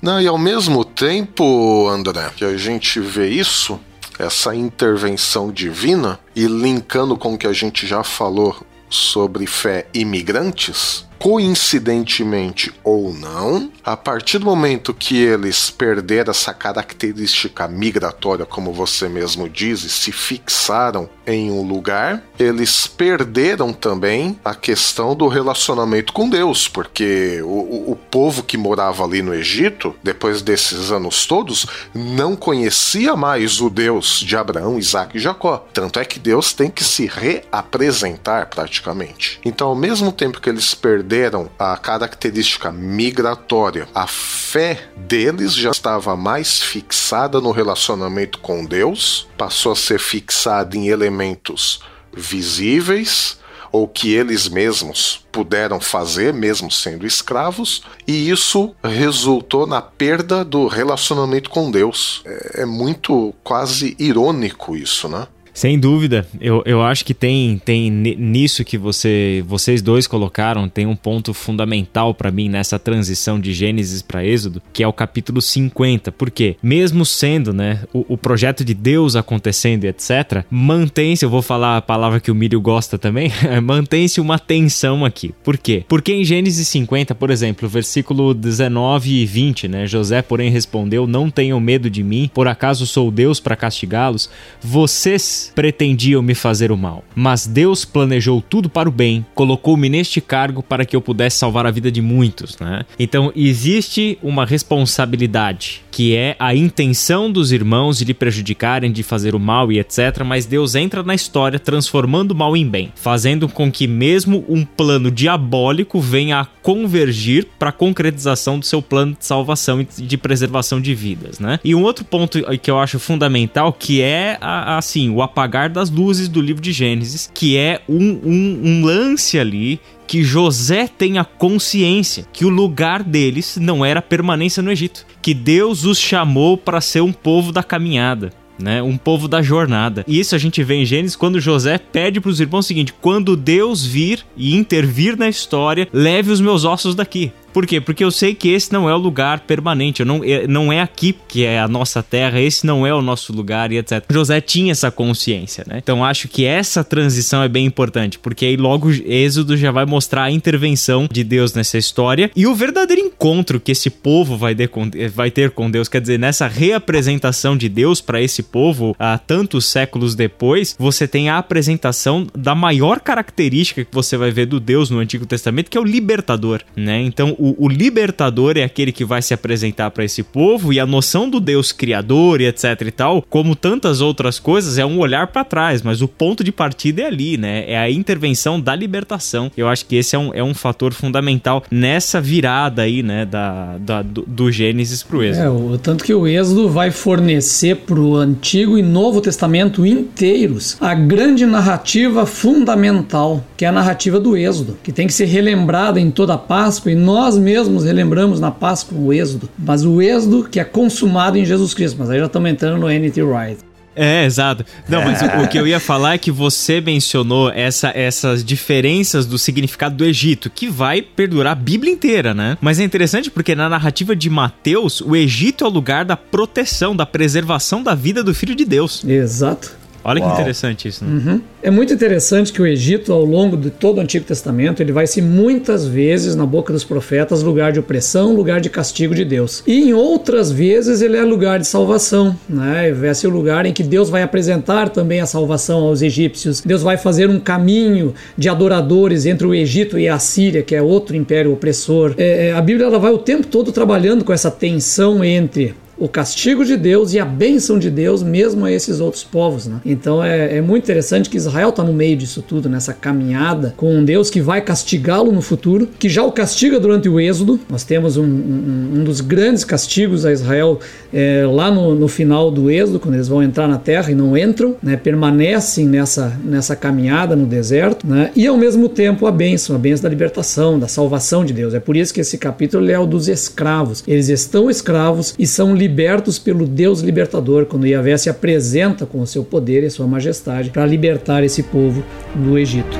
Não, e ao mesmo tempo, André, que a gente vê isso, essa intervenção divina, e linkando com o que a gente já falou sobre fé imigrantes, coincidentemente ou não, a partir do momento que eles perderam essa característica migratória, como você mesmo diz, e se fixaram em um lugar, eles perderam também a questão do relacionamento com Deus, porque o, o povo que morava ali no Egito, depois desses anos todos, não conhecia mais o Deus de Abraão, Isaac e Jacó. Tanto é que Deus tem que se reapresentar praticamente. Então, ao mesmo tempo que eles perderam perderam a característica migratória, a fé deles já estava mais fixada no relacionamento com Deus, passou a ser fixada em elementos visíveis ou que eles mesmos puderam fazer, mesmo sendo escravos, e isso resultou na perda do relacionamento com Deus. É, é muito quase irônico isso, né? Sem dúvida, eu, eu acho que tem, tem nisso que você, vocês dois colocaram, tem um ponto fundamental para mim nessa transição de Gênesis para Êxodo, que é o capítulo 50. Por quê? Mesmo sendo né, o, o projeto de Deus acontecendo e etc., mantém-se, eu vou falar a palavra que o Mírio gosta também, mantém-se uma tensão aqui. Por quê? Porque em Gênesis 50, por exemplo, versículo 19 e 20, né, José, porém, respondeu: Não tenham medo de mim, por acaso sou Deus para castigá-los? Vocês pretendiam me fazer o mal, mas Deus planejou tudo para o bem, colocou-me neste cargo para que eu pudesse salvar a vida de muitos, né? Então existe uma responsabilidade que é a intenção dos irmãos de lhe prejudicarem, de fazer o mal e etc. Mas Deus entra na história transformando o mal em bem, fazendo com que mesmo um plano diabólico venha a convergir para a concretização do seu plano de salvação e de preservação de vidas, né? E um outro ponto que eu acho fundamental que é assim o apagar das luzes do livro de Gênesis, que é um, um, um lance ali que José tenha consciência que o lugar deles não era permanência no Egito, que Deus os chamou para ser um povo da caminhada. Né, um povo da jornada. E isso a gente vê em Gênesis quando José pede para os irmãos o seguinte: quando Deus vir e intervir na história, leve os meus ossos daqui. Por quê? Porque eu sei que esse não é o lugar permanente. Eu não, é, não é aqui que é a nossa terra, esse não é o nosso lugar e etc. José tinha essa consciência, né? Então acho que essa transição é bem importante, porque aí logo Êxodo já vai mostrar a intervenção de Deus nessa história e o verdadeiro encontro que esse povo vai vai ter com Deus. Quer dizer, nessa reapresentação de Deus para esse povo, há tantos séculos depois, você tem a apresentação da maior característica que você vai ver do Deus no Antigo Testamento, que é o libertador, né? Então, o, o libertador é aquele que vai se apresentar para esse povo e a noção do Deus criador e etc e tal, como tantas outras coisas, é um olhar para trás, mas o ponto de partida é ali, né? É a intervenção da libertação. Eu acho que esse é um, é um fator fundamental nessa virada aí, né, da, da do, do Gênesis pro Êxodo. É, o tanto que o Êxodo vai fornecer pro Antigo e Novo Testamento inteiros a grande narrativa fundamental, que é a narrativa do Êxodo, que tem que ser relembrada em toda a Páscoa e nós mesmos relembramos na Páscoa o Êxodo, mas o Êxodo que é consumado em Jesus Cristo. Mas aí já estamos entrando no N.T. Wright. É, exato. Não, mas o, o, que eu ia falar é que você mencionou essa, essas diferenças do significado do Egito, que vai perdurar a Bíblia inteira, né? Mas é interessante porque na narrativa de Mateus, o Egito é o lugar da proteção, da preservação da vida do Filho de Deus. Exato. Olha Uau. que interessante isso. Né? Uhum. É muito interessante que o Egito, ao longo de todo o Antigo Testamento, ele vai ser muitas vezes, na boca dos profetas, lugar de opressão, lugar de castigo de Deus. E em outras vezes ele é lugar de salvação. Né? Vai ser o lugar em que Deus vai apresentar também a salvação aos egípcios. Deus vai fazer um caminho de adoradores entre o Egito e a Síria, que é outro império opressor. É, é a Bíblia ela vai o tempo todo trabalhando com essa tensão entre o castigo de Deus e a bênção de Deus mesmo a esses outros povos. Né? Então é, é muito interessante que Israel está no meio disso tudo, nessa caminhada com um Deus que vai castigá-lo no futuro, que já o castiga durante o Êxodo. Nós temos um, um, um dos grandes castigos a Israel é, lá no, no, final do Êxodo, quando eles vão entrar na terra e não entram, né? permanecem nessa, nessa caminhada no deserto, né? e ao mesmo tempo a bênção, a bênção da libertação, da salvação de Deus. É por isso que esse capítulo é o dos escravos. Eles estão escravos e são libertados libertos pelo Deus libertador, quando Yahvé se apresenta com o seu poder e sua majestade para libertar esse povo do Egito.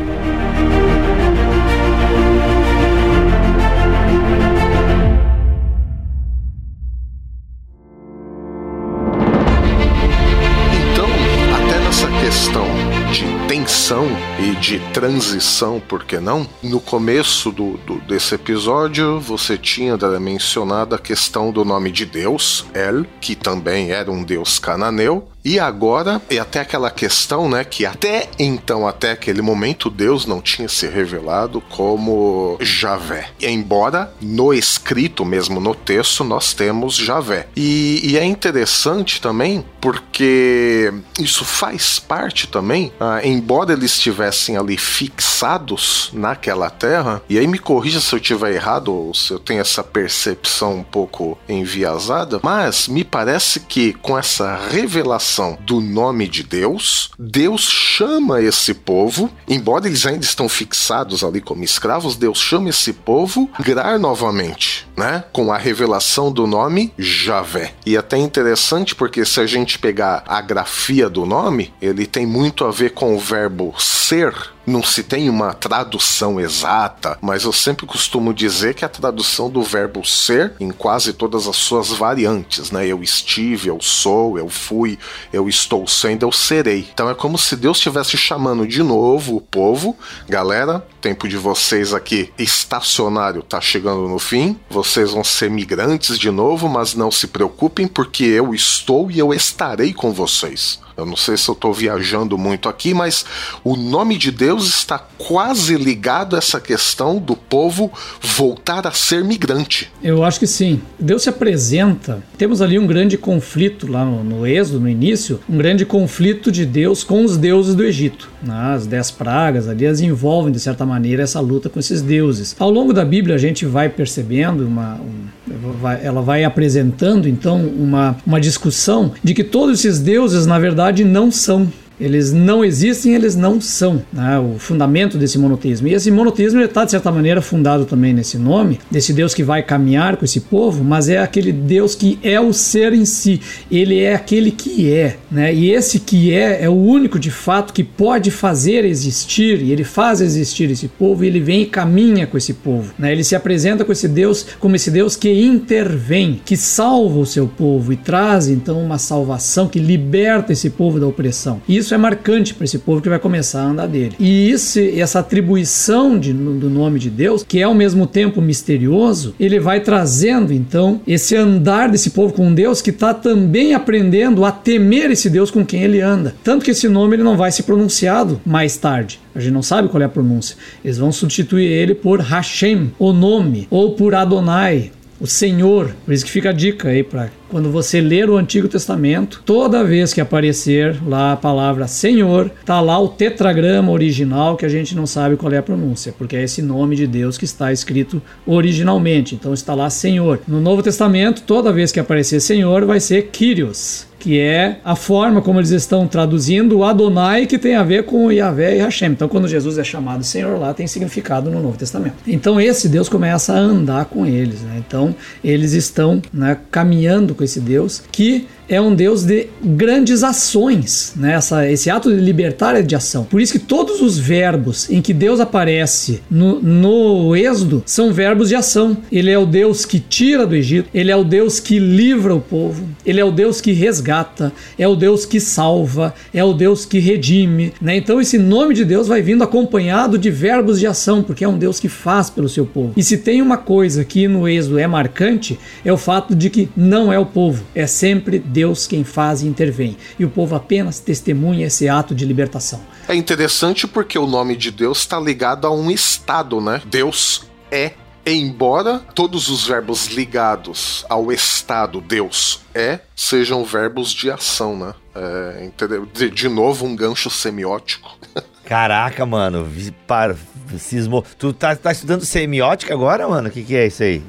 De transição, por que não? No começo do, do, desse episódio, você tinha mencionado a questão do nome de Deus, El, que também era um deus cananeu, e agora, e até aquela questão, né, que até então, até aquele momento, Deus não tinha se revelado como Javé. Embora no escrito, mesmo no texto, nós temos Javé. E, e é interessante também porque isso faz parte também, ah, embora eles estivessem ali fixados naquela terra, e aí me corrija se eu estiver errado ou se eu tenho essa percepção um pouco enviesada, mas me parece que com essa revelação do nome de Deus, Deus chama esse povo, embora eles ainda estão fixados ali como escravos, Deus chama esse povo a migrar novamente, né? Com a revelação do nome Javé. E é até interessante porque se a gente pegar a grafia do nome, ele tem muito a ver com o verbo ser não se tem uma tradução exata, mas eu sempre costumo dizer que a tradução do verbo ser em quase todas as suas variantes, né? Eu estive, eu sou, eu fui, eu estou sendo, eu serei. Então é como se Deus estivesse chamando de novo o povo, galera, tempo de vocês aqui estacionário tá chegando no fim, vocês vão ser migrantes de novo, mas não se preocupem porque eu estou e eu estarei com vocês. Eu não sei se eu estou viajando muito aqui, mas o nome de Deus está quase ligado a essa questão do povo voltar a ser migrante. Eu acho que sim. Deus se apresenta. Temos ali um grande conflito lá no, no Êxodo, no início, um grande conflito de Deus com os deuses do Egito. As dez pragas ali as envolvem, de certa maneira, essa luta com esses deuses. Ao longo da Bíblia, a gente vai percebendo, uma, um, ela vai apresentando, então, uma, uma discussão de que todos esses deuses, na verdade, não são Eles não existem, eles não são. Né? O fundamento desse monoteísmo. E esse monoteísmo está, de certa maneira, fundado também nesse nome, desse Deus que vai caminhar com esse povo, mas é aquele Deus que é o ser em si. Ele é aquele que é. Né? E esse que é é o único, de fato, que pode fazer existir, e ele faz existir esse povo, e ele vem e caminha com esse povo. Né? Ele se apresenta com esse Deus como esse Deus que intervém, que salva o seu povo e traz então uma salvação que liberta esse povo da opressão. E isso é marcante para esse povo que vai começar a andar dele. E esse, essa atribuição de, do nome de Deus, que é ao mesmo tempo misterioso, ele vai trazendo então esse andar desse povo com Deus que está também aprendendo a temer esse Deus com quem ele anda. Tanto que esse nome ele não vai ser pronunciado mais tarde. A gente não sabe qual é a pronúncia. Eles vão substituir ele por Hashem, o nome, ou por Adonai, o Senhor. Por isso que fica a dica aí para quando você ler o Antigo Testamento, toda vez que aparecer lá a palavra Senhor, tá lá o tetragrama original que a gente não sabe qual é a pronúncia, porque é esse nome de Deus que está escrito originalmente. Então está lá Senhor. No Novo Testamento, toda vez que aparecer Senhor, vai ser Kyrios que é a forma como eles estão traduzindo o Adonai, que tem a ver com Yahvé e Hashem. Então, quando Jesus é chamado Senhor lá, tem significado no Novo Testamento. Então, esse Deus começa a andar com eles. Né? Então, eles estão né, caminhando com esse Deus que é um Deus de grandes ações, né? Essa, esse ato de libertar é de ação. Por isso que todos os verbos em que Deus aparece no, no Êxodo são verbos de ação. Ele é o Deus que tira do Egito, ele é o Deus que livra o povo, ele é o Deus que resgata, é o Deus que salva, é o Deus que redime, né? Então esse nome de Deus vai vindo acompanhado de verbos de ação, porque é um Deus que faz pelo seu povo. E se tem uma coisa que no Êxodo é marcante, é o fato de que não é o povo, é sempre Deus Deus quem faz e intervém, e o povo apenas testemunha esse ato de libertação. É interessante porque o nome de Deus está ligado a um estado, né? Deus é embora todos os verbos ligados ao estado Deus é sejam verbos de ação, né? É, de, de novo, um gancho semiótico. Caraca, mano, para, cismou. Tu tá, tá estudando semiótica agora, mano? O que, que é isso aí?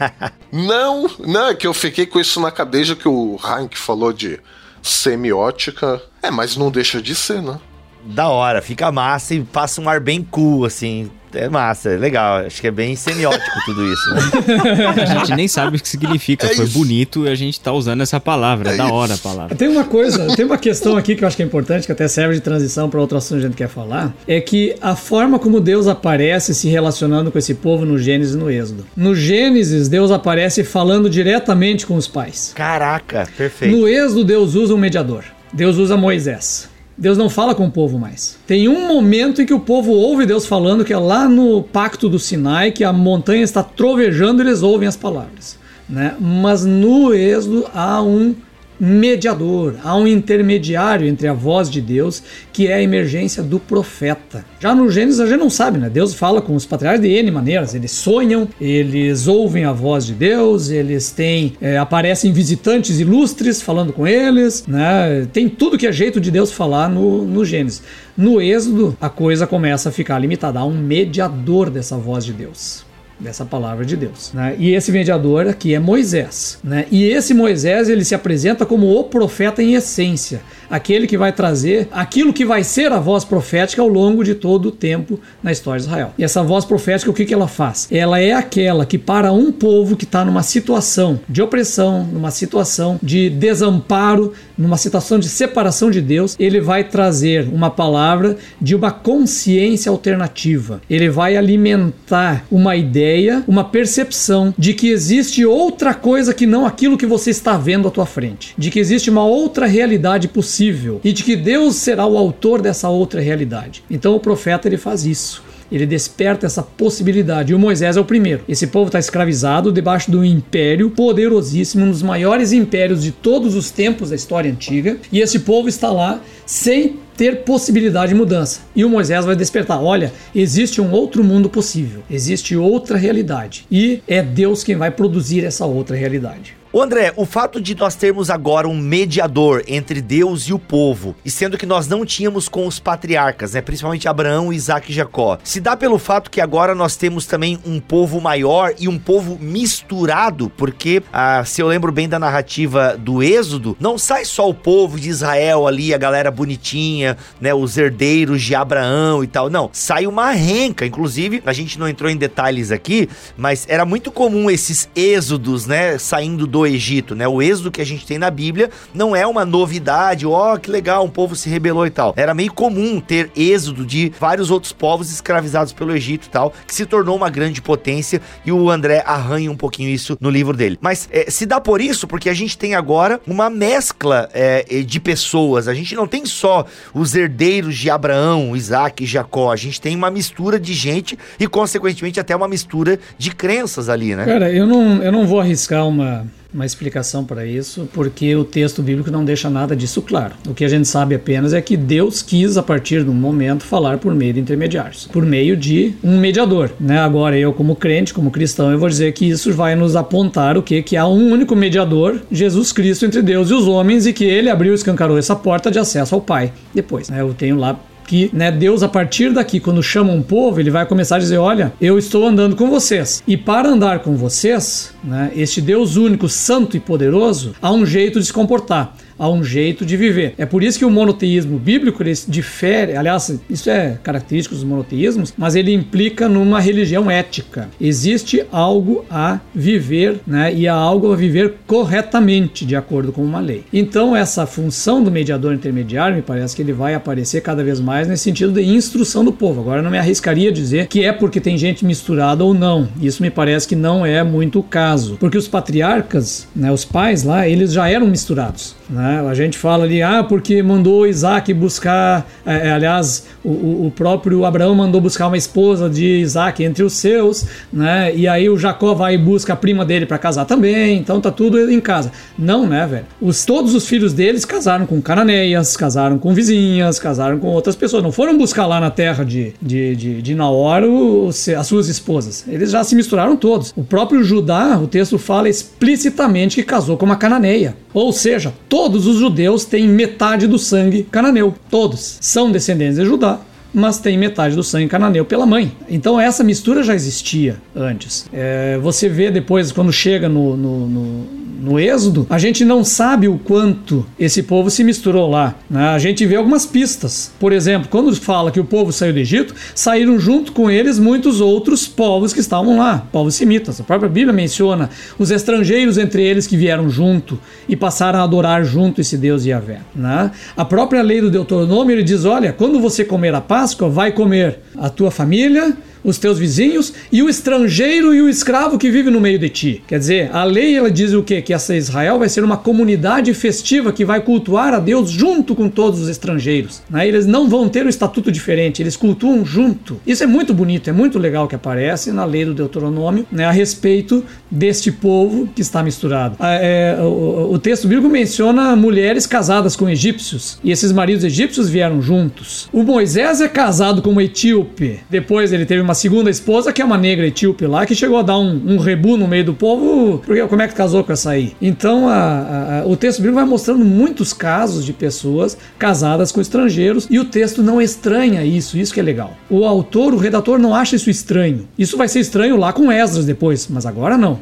não, não, é que eu fiquei com isso na cabeça que o Hank falou de semiótica. É, mas não deixa de ser, né? Da hora, fica massa e passa um ar bem cool, assim é massa, é legal. Acho que é bem semiótico tudo isso. Né? a gente nem sabe o que significa. É Foi isso. bonito e a gente tá usando essa palavra. É, é da hora a palavra. Tem uma coisa, tem uma questão aqui que eu acho que é importante, que até serve de transição para outro assunto que a gente quer falar. É que a forma como Deus aparece se relacionando com esse povo no Gênesis e no Êxodo. No Gênesis, Deus aparece falando diretamente com os pais. Caraca, perfeito. No Êxodo, Deus usa um mediador. Deus usa Moisés. Deus não fala com o povo mais. Tem um momento em que o povo ouve Deus falando, que é lá no Pacto do Sinai, que a montanha está trovejando e eles ouvem as palavras. Né? Mas no Êxodo há um mediador, há um intermediário entre a voz de Deus, que é a emergência do profeta. Já no Gênesis a gente não sabe, né? Deus fala com os patriarcas de N maneiras. Eles sonham, eles ouvem a voz de Deus, eles têm. É, aparecem visitantes ilustres falando com eles, né? Tem tudo que é jeito de Deus falar no, no Gênesis. No Êxodo, a coisa começa a ficar limitada. Há um mediador dessa voz de Deus dessa palavra de Deus. Né? E esse mediador aqui é Moisés. Né? E esse Moisés ele se apresenta como o profeta em essência, aquele que vai trazer aquilo que vai ser a voz profética ao longo de todo o tempo na história de Israel. E essa voz profética, o que, que ela faz? Ela é aquela que, para um povo que está numa situação de opressão, numa situação de desamparo, numa situação de separação de Deus, ele vai trazer uma palavra de uma consciência alternativa. Ele vai alimentar uma ideia, uma percepção de que existe outra coisa que não aquilo que você está vendo à tua frente, de que existe uma outra realidade possível e de que Deus será o autor dessa outra realidade. Então o profeta ele faz isso. Ele desperta essa possibilidade. E o Moisés é o primeiro. Esse povo está escravizado debaixo de um império poderosíssimo, um dos maiores impérios de todos os tempos da história antiga. E esse povo está lá sem ter possibilidade de mudança. E o Moisés vai despertar: olha, existe um outro mundo possível, existe outra realidade. E é Deus quem vai produzir essa outra realidade. O André, o fato de nós termos agora um mediador entre Deus e o povo, e sendo que nós não tínhamos com os patriarcas, né, principalmente Abraão, Isaac e Jacó, se dá pelo fato que agora nós temos também um povo maior e um povo misturado, porque ah, se eu lembro bem da narrativa do Êxodo, não sai só o povo de Israel ali, a galera bonitinha, né? Os herdeiros de Abraão e tal. Não, sai uma renca. Inclusive, a gente não entrou em detalhes aqui, mas era muito comum esses êxodos, né? Saindo do Egito, né? O êxodo que a gente tem na Bíblia não é uma novidade, ó, oh, que legal, um povo se rebelou e tal. Era meio comum ter êxodo de vários outros povos escravizados pelo Egito e tal, que se tornou uma grande potência e o André arranha um pouquinho isso no livro dele. Mas é, se dá por isso porque a gente tem agora uma mescla é, de pessoas. A gente não tem só os herdeiros de Abraão, Isaac e Jacó. A gente tem uma mistura de gente e, consequentemente, até uma mistura de crenças ali, né? Cara, eu não, eu não vou arriscar uma uma explicação para isso, porque o texto bíblico não deixa nada disso claro. O que a gente sabe apenas é que Deus quis, a partir do momento, falar por meio de intermediários, por meio de um mediador. Né? Agora, eu, como crente, como cristão, eu vou dizer que isso vai nos apontar o que? Que há um único mediador, Jesus Cristo, entre Deus e os homens, e que ele abriu e escancarou essa porta de acesso ao Pai. Depois, né? eu tenho lá que né, Deus, a partir daqui, quando chama um povo, ele vai começar a dizer: Olha, eu estou andando com vocês. E para andar com vocês, né, este Deus único, santo e poderoso, há um jeito de se comportar a um jeito de viver. É por isso que o monoteísmo bíblico ele difere, aliás, isso é característico dos monoteísmos, mas ele implica numa religião ética. Existe algo a viver, né, e há algo a viver corretamente, de acordo com uma lei. Então, essa função do mediador intermediário, me parece que ele vai aparecer cada vez mais nesse sentido de instrução do povo. Agora, não me arriscaria a dizer que é porque tem gente misturada ou não. Isso me parece que não é muito o caso, porque os patriarcas, né, os pais lá, eles já eram misturados. Né? A gente fala ali, ah, porque mandou Isaac buscar, é, é, aliás, o, o, próprio Abraão mandou buscar uma esposa de Isaac entre os seus, né? E aí o Jacó vai e busca a prima dele para casar também, então tá tudo em casa. Não, né, velho? Os, todos os filhos deles casaram com cananeias, casaram com vizinhas, casaram com outras pessoas. Não foram buscar lá na terra de, de, de, de Naor as suas esposas. Eles já se misturaram todos. O próprio Judá, o texto fala explicitamente que casou com uma cananeia. Ou seja, todos os judeus têm metade do sangue cananeu. Todos são descendentes de Judá, mas tem metade do sangue cananeu pela mãe. Então essa mistura já existia antes. É, você vê depois, quando chega no, no, no no Êxodo, a gente não sabe o quanto esse povo se misturou lá. Né? A gente vê algumas pistas. Por exemplo, quando fala que o povo saiu do Egito, saíram junto com eles muitos outros povos que estavam lá, povos semitas. A própria Bíblia menciona os estrangeiros entre eles que vieram junto e passaram a adorar junto esse Deus Yahvé. Né? A própria lei do Deuteronômio ele diz: olha, quando você comer a Páscoa, vai comer a tua família os teus vizinhos e o estrangeiro e o escravo que vive no meio de ti. Quer dizer, a lei ela diz o quê? Que essa Israel vai ser uma comunidade festiva que vai cultuar a Deus junto com todos os estrangeiros. Né? Eles não vão ter um estatuto diferente, eles cultuam junto. Isso é muito bonito, é muito legal que aparece na lei do Deuteronômio né, a respeito deste povo que está misturado. Ah, é, o, o texto bíblico menciona mulheres casadas com egípcios e esses maridos egípcios vieram juntos. O Moisés é casado com uma etíope. Depois ele teve uma segunda esposa, que é uma negra etíope lá, que chegou a dar um, um rebu no meio do povo, porque como é que casou com essa aí? Então a, a, o texto bíblico vai mostrando muitos casos de pessoas casadas com estrangeiros e o texto não estranha isso, isso que é legal. O autor, o redator não acha isso estranho. Isso vai ser estranho lá com Esdras depois, mas agora não.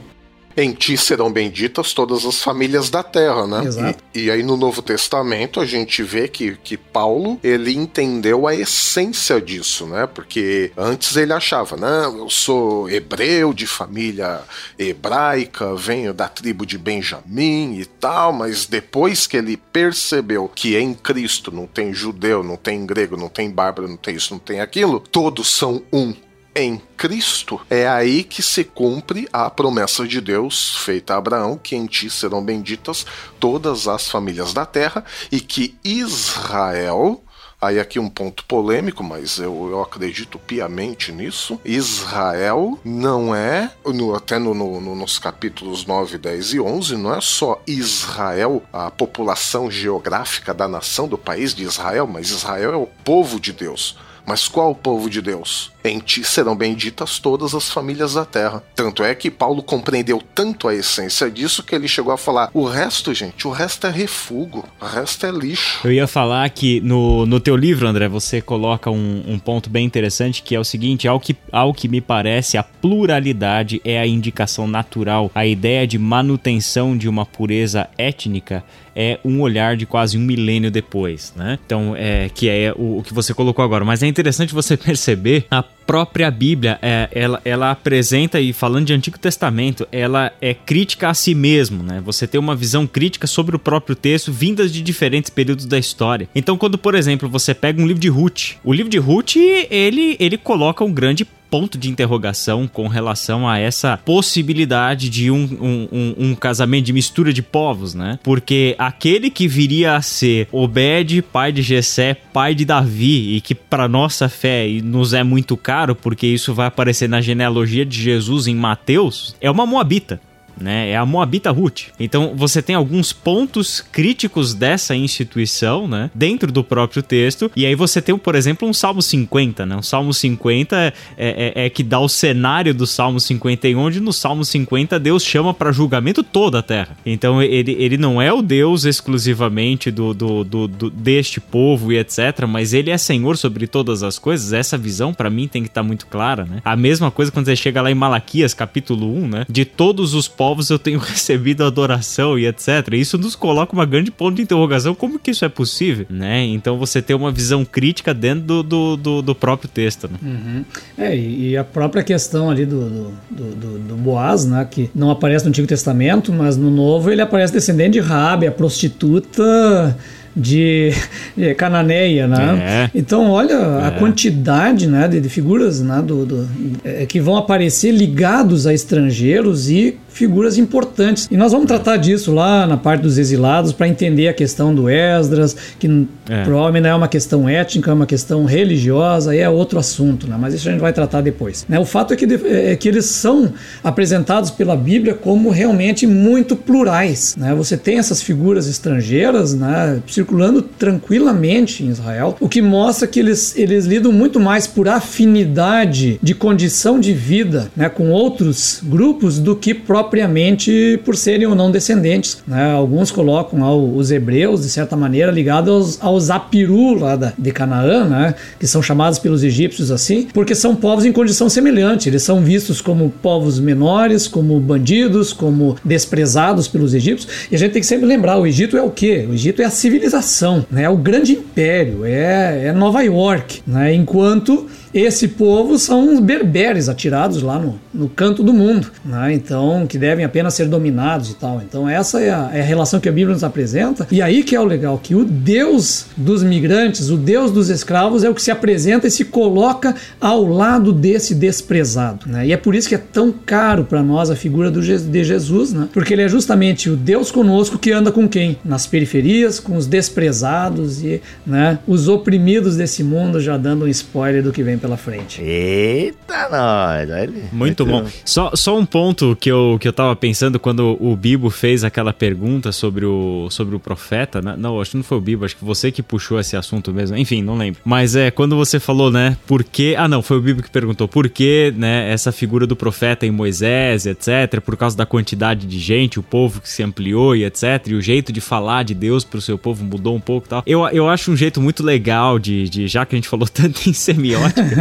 Em ti serão benditas todas as famílias da terra, né? Exato. E, e, aí no Novo Testamento a gente vê que, que Paulo ele entendeu a essência disso, né? Porque antes ele achava, não, eu sou hebreu de família hebraica, venho da tribo de Benjamim e tal, mas depois que ele percebeu que em Cristo não tem judeu, não tem grego, não tem bárbaro, não tem isso, não tem aquilo, todos são um em Cristo, é aí que se cumpre a promessa de Deus feita a Abraão, que em ti serão benditas todas as famílias da terra, e que Israel, Aí aqui um ponto polêmico, mas eu, eu acredito piamente nisso. Israel não é, no, até no, no, nos capítulos 9, 10 e 11, não é só Israel, a população geográfica da nação do país de Israel, mas Israel é o povo de Deus. Mas qual o povo de Deus? Em ti serão benditas todas as famílias da terra. Tanto é que Paulo compreendeu tanto a essência disso que ele chegou a falar: o resto, gente, o resto é refugo, o resto é lixo. Eu ia falar que no, no teu livro, André, você coloca um, um ponto bem interessante que é o seguinte: ao que, ao que me parece, a pluralidade é a indicação natural, a ideia de manutenção de uma pureza étnica é um olhar de quase um milênio depois, né? Então, é que é o, o que você colocou agora. Mas é interessante você perceber a própria Bíblia, é, ela, ela apresenta, e falando de Antigo Testamento, ela é crítica a si mesmo, né? Você tem uma visão crítica sobre o próprio texto, vindas de diferentes períodos da história. Então, quando, por exemplo, você pega um livro de Ruth, o livro de Ruth, ele, ele coloca um grande ponto de interrogação com relação a essa possibilidade de um, um, um, um, casamento de mistura de povos, né? Porque aquele que viria a ser Obed, pai de Jessé, pai de Davi, e que para nossa fé nos é muito caro, porque isso vai aparecer na genealogia de Jesus em Mateus, é uma moabita né? É a Moabita Ruth. Então você tem alguns pontos críticos dessa instituição, né? Dentro do próprio texto. E aí você tem, por exemplo, um Salmo 50, né? Um Salmo 50 é, é, é que dá o cenário do Salmo 51, onde no Salmo 50 Deus chama para julgamento toda a terra. Então ele, ele não é o Deus exclusivamente do, do, do, do deste povo e etc. Mas ele é Senhor sobre todas as coisas. Essa visão para mim tem que estar tá muito clara, né? A mesma coisa quando você chega lá em Malaquias capítulo 1, né? De todos os povos povos eu tenho recebido adoração e etc. Isso nos coloca uma grande ponto de interrogação, como que isso é possível, né? Então você tem uma visão crítica dentro do, do, do, do próprio texto, né? Uhum. É, e a própria questão ali do, do, do, do, Boaz, né, que não aparece no Antigo Testamento, mas no Novo ele aparece descendente de Rabi, a prostituta de, de Cananeia, né? É. Então, olha é. a quantidade né, de, de figuras né, do, do é, que vão aparecer ligados a estrangeiros e figuras importantes. E nós vamos tratar disso lá na parte dos exilados para entender a questão do Esdras, que é. provavelmente não é uma questão étnica, é uma questão religiosa, é outro assunto, né? mas isso a gente vai tratar depois. Né? O fato é que, é que eles são apresentados pela Bíblia como realmente muito plurais. Né? Você tem essas figuras estrangeiras né, circulando tranquilamente em Israel, o que mostra que eles, eles lidam muito mais por afinidade de condição de vida né, com outros grupos do que próprios propriamente por serem ou não descendentes. Né? Alguns colocam ao, os hebreus, de certa maneira, ligados aos, aos Apiru lá da, de Canaã, né? que são chamados pelos egípcios assim, porque são povos em condição semelhante. Eles são vistos como povos menores, como bandidos, como desprezados pelos egípcios. E a gente tem que sempre lembrar: o Egito é o quê? O Egito é a civilização, né? é o grande império, é, é Nova York. Né? Enquanto esse povo são os berberes atirados lá no, no canto do mundo, né? então que devem apenas ser dominados e tal. Então essa é a, é a, relação que a Bíblia nos apresenta. E aí que é o legal, que o Deus dos migrantes, o Deus dos escravos é o que se apresenta e se coloca ao lado desse desprezado. Né? E é por isso que é tão caro para nós a figura do, de Jesus, né? porque ele é justamente o Deus conosco que anda com quem? Nas periferias, com os desprezados e né, os oprimidos desse mundo, já dando um spoiler do que vem pela frente. Eita, nós! Muito, Muito bom. Só, só um ponto que eu, que eu tava pensando quando o Bibo fez aquela pergunta sobre o, sobre o profeta, né? Não, acho que não foi o Bibo, acho que você que puxou esse assunto mesmo. Enfim, não lembro. Mas é, quando você falou, né, por que... Ah, não, foi o Bibo que perguntou por que, né, essa figura do profeta em Moisés, etc., por causa da quantidade de gente, o povo que se ampliou e etc., e o jeito de falar de Deus pro seu povo mudou um pouco e tal. Eu, eu acho um jeito muito legal de, de já que a gente falou tanto em semiótica,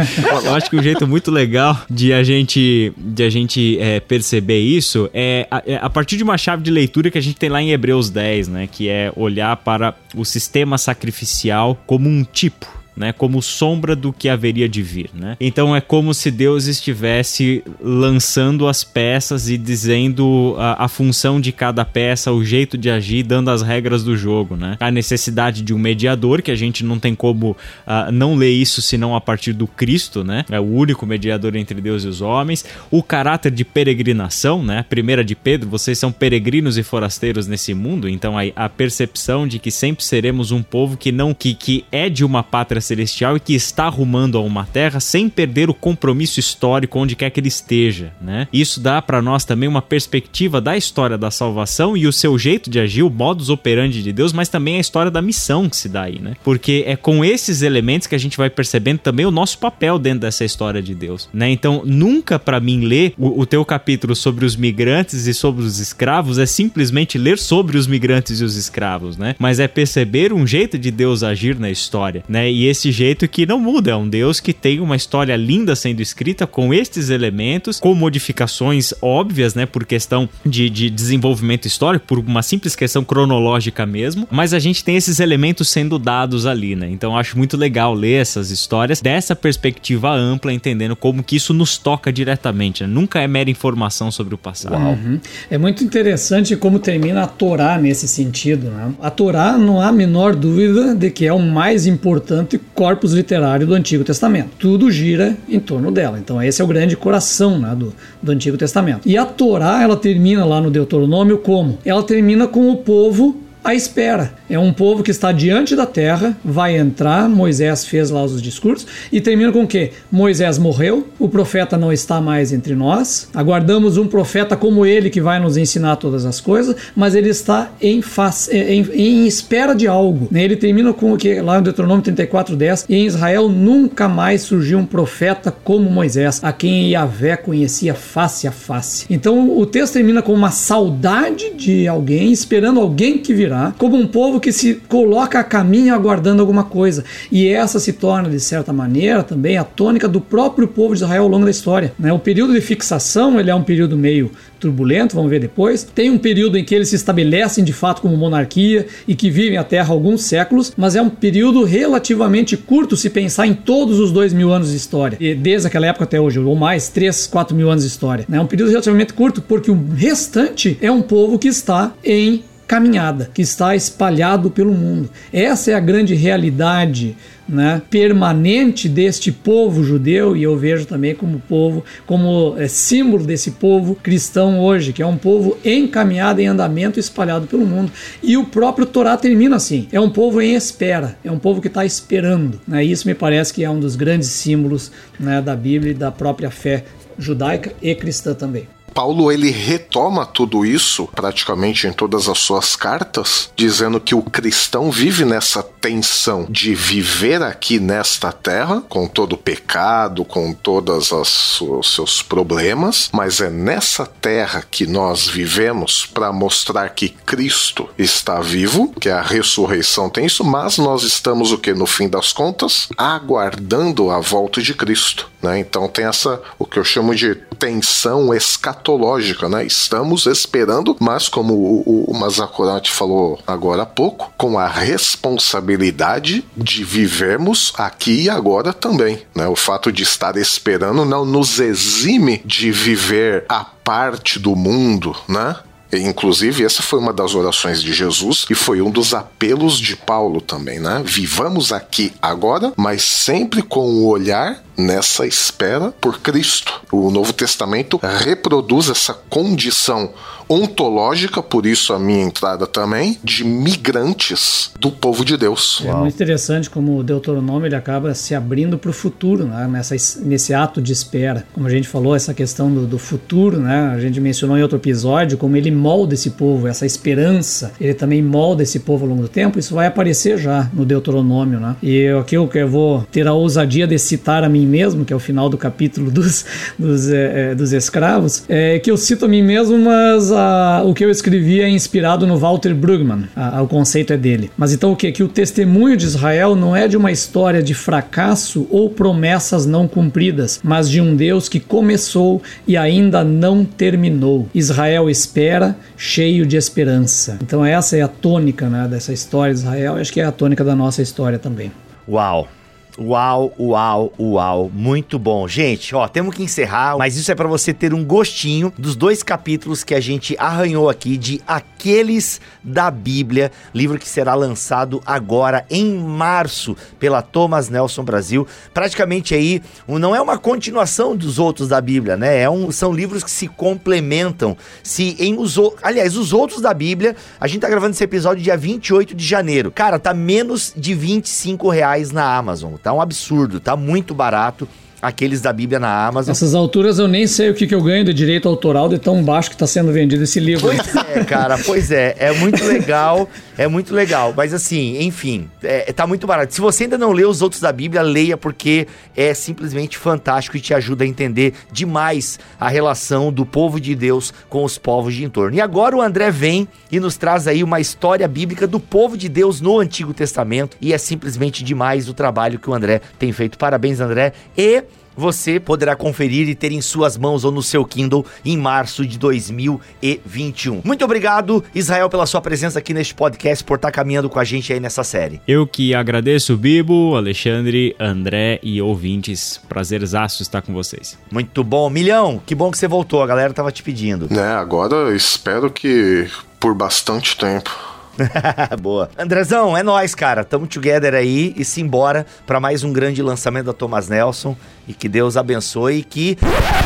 eu acho que um jeito muito legal de a gente, de a gente é, perceber isso é a, é a, partir de uma chave de leitura que a gente tem lá em Hebreus 10, né? Que é olhar para o sistema sacrificial como um tipo né, como sombra do que haveria de vir, né? Então é como se Deus estivesse lançando as peças e dizendo a, a, função de cada peça, o jeito de agir, dando as regras do jogo, né? A necessidade de um mediador, que a gente não tem como uh, não ler isso senão a partir do Cristo, né? É o único mediador entre Deus e os homens. O caráter de peregrinação, né? Primeira de Pedro, vocês são peregrinos e forasteiros nesse mundo, então a, a percepção de que sempre seremos um povo que não que, que é de uma pátria celestial e que está rumando a uma terra sem perder o compromisso histórico onde quer que ele esteja, né? Isso dá para nós também uma perspectiva da história da salvação e o seu jeito de agir, o modus operandi de Deus, mas também a história da missão que se dá aí, né? Porque é com esses elementos que a gente vai percebendo também o nosso papel dentro dessa história de Deus, né? Então, nunca para mim ler o, o teu capítulo sobre os migrantes e sobre os escravos é simplesmente ler sobre os migrantes e os escravos, né? Mas é perceber um jeito de Deus agir na história, né? E esse jeito que não muda, é um Deus que tem uma história linda sendo escrita com estes elementos, com modificações óbvias, né? Por questão de, de desenvolvimento histórico, por uma simples questão cronológica mesmo, mas a gente tem esses elementos sendo dados ali, né? Então acho muito legal ler essas histórias dessa perspectiva ampla, entendendo como que isso nos toca diretamente, né? Nunca é mera informação sobre o passado. Uhum. É muito interessante como termina a Torá nesse sentido, né? A Torá não há a menor dúvida de que é o mais importante corpus literário do Antigo Testamento. Tudo gira em torno dela. Então esse é o grande coração né, do, do Antigo Testamento. E a Torá, ela termina lá no Deuteronômio como? Ela termina com o povo à espera. É um povo que está diante da terra, vai entrar, Moisés fez lá os discursos e termina com o quê? Moisés morreu, o profeta não está mais entre nós, aguardamos um profeta como ele que vai nos ensinar todas as coisas, mas ele está em, face, em, em espera de algo. Né? Ele termina com o que lá no Deuteronômio 34:10, em Israel nunca mais surgiu um profeta como Moisés, a quem Yahvé conhecia face a face. Então o texto termina com uma saudade de alguém, esperando alguém que virá como um povo que se coloca a caminho aguardando alguma coisa. E essa se torna, de certa maneira, também a tônica do próprio povo de Israel ao longo da história. Né? O período de fixação ele é um período meio turbulento, vamos ver depois. Tem um período em que eles se estabelecem de fato como monarquia e que vivem a Terra alguns séculos, mas é um período relativamente curto se pensar em todos os dois mil anos de história, e desde aquela época até hoje, ou mais, três, quatro mil anos de história. É um período relativamente curto, porque o restante é um povo que está em caminhada que está espalhado pelo mundo. Essa é a grande realidade né, permanente deste povo judeu e eu vejo também como povo, como é, símbolo desse povo cristão hoje, que é um povo encaminhado em andamento espalhado pelo mundo. E o próprio Torá termina assim: é um povo em espera, é um povo que está esperando. Né, isso me parece que é um dos grandes símbolos né, da Bíblia e da própria fé judaica e cristã também. Paulo ele retoma tudo isso praticamente em todas as suas cartas, dizendo que o cristão vive nessa tensão de viver aqui nesta terra com todo o pecado, com todos os seus problemas, mas é nessa terra que nós vivemos para mostrar que Cristo está vivo, que a ressurreição tem isso, mas nós estamos o que no fim das contas aguardando a volta de Cristo, né? Então tem essa o que eu chamo de tensão escatológica escatológica, né? Estamos esperando, mas como o, o Mazakorati falou agora há pouco, com a responsabilidade de vivermos aqui e agora também, né? O fato de estar esperando não nos exime de viver a parte do mundo, né? Inclusive, essa foi uma das orações de Jesus e foi um dos apelos de Paulo também, né? Vivamos aqui agora, mas sempre com o olhar nessa espera por Cristo. O Novo Testamento reproduz essa condição ontológica, por isso a minha entrada também, de migrantes do povo de Deus. É muito interessante como o Deuteronômio ele acaba se abrindo para o futuro, né? Nessa, nesse ato de espera. Como a gente falou, essa questão do, do, futuro, né? A gente mencionou em outro episódio como ele molda esse povo, essa esperança, ele também molda esse povo ao longo do tempo. Isso vai aparecer já no Deuteronômio, né? E aqui eu, eu vou ter a ousadia de citar a mim mesmo, que é o final do capítulo dos, dos, é, dos escravos, é, que eu cito a mim mesmo, mas a, o que eu escrevi é inspirado no Walter Brueggemann, o conceito é dele. Mas então o que? Que o testemunho de Israel não é de uma história de fracasso ou promessas não cumpridas, mas de um Deus que começou e ainda não terminou. Israel espera, cheio de esperança. Então essa é a tônica né, dessa história de Israel, acho que é a tônica da nossa história também. Uau! Uau, uau, uau. Muito bom. Gente, ó, temos que encerrar, mas isso é para você ter um gostinho dos dois capítulos que a gente arranhou aqui de Aqueles da Bíblia, livro que será lançado agora em março pela Thomas Nelson Brasil. Praticamente aí, não é uma continuação dos outros da Bíblia, né? É um, são livros que se complementam. Se em os, aliás, os outros da Bíblia, a gente tá gravando esse episódio dia 28 de janeiro. Cara, tá menos de 25 reais na Amazon. Tá um absurdo, tá muito barato aqueles da Bíblia na Amazon. Essas alturas eu nem sei o que, que eu ganho de direito autoral de tão baixo que está sendo vendido esse livro. Pois é, cara, pois é. É muito legal, é muito legal. Mas assim, enfim, é, tá muito barato. Se você ainda não leu os outros da Bíblia, leia porque é simplesmente fantástico e te ajuda a entender demais a relação do povo de Deus com os povos de entorno. E agora o André vem e nos traz aí uma história bíblica do povo de Deus no Antigo Testamento e é simplesmente demais o trabalho que o André tem feito. Parabéns, André. E você poderá conferir e ter em suas mãos ou no seu Kindle em março de 2021. Muito obrigado, Israel, pela sua presença aqui neste podcast, por estar caminhando com a gente aí nessa série. Eu que agradeço, Bibo, Alexandre, André e ouvintes. Prazerzaço estar com vocês. Muito bom. Milhão, que bom que você voltou, a galera tava te pedindo. É, agora espero que por bastante tempo. Boa. Andrezão, é nós, cara. Tamo together aí e simbora para mais um grande lançamento da Thomas Nelson. E que Deus abençoe. E que.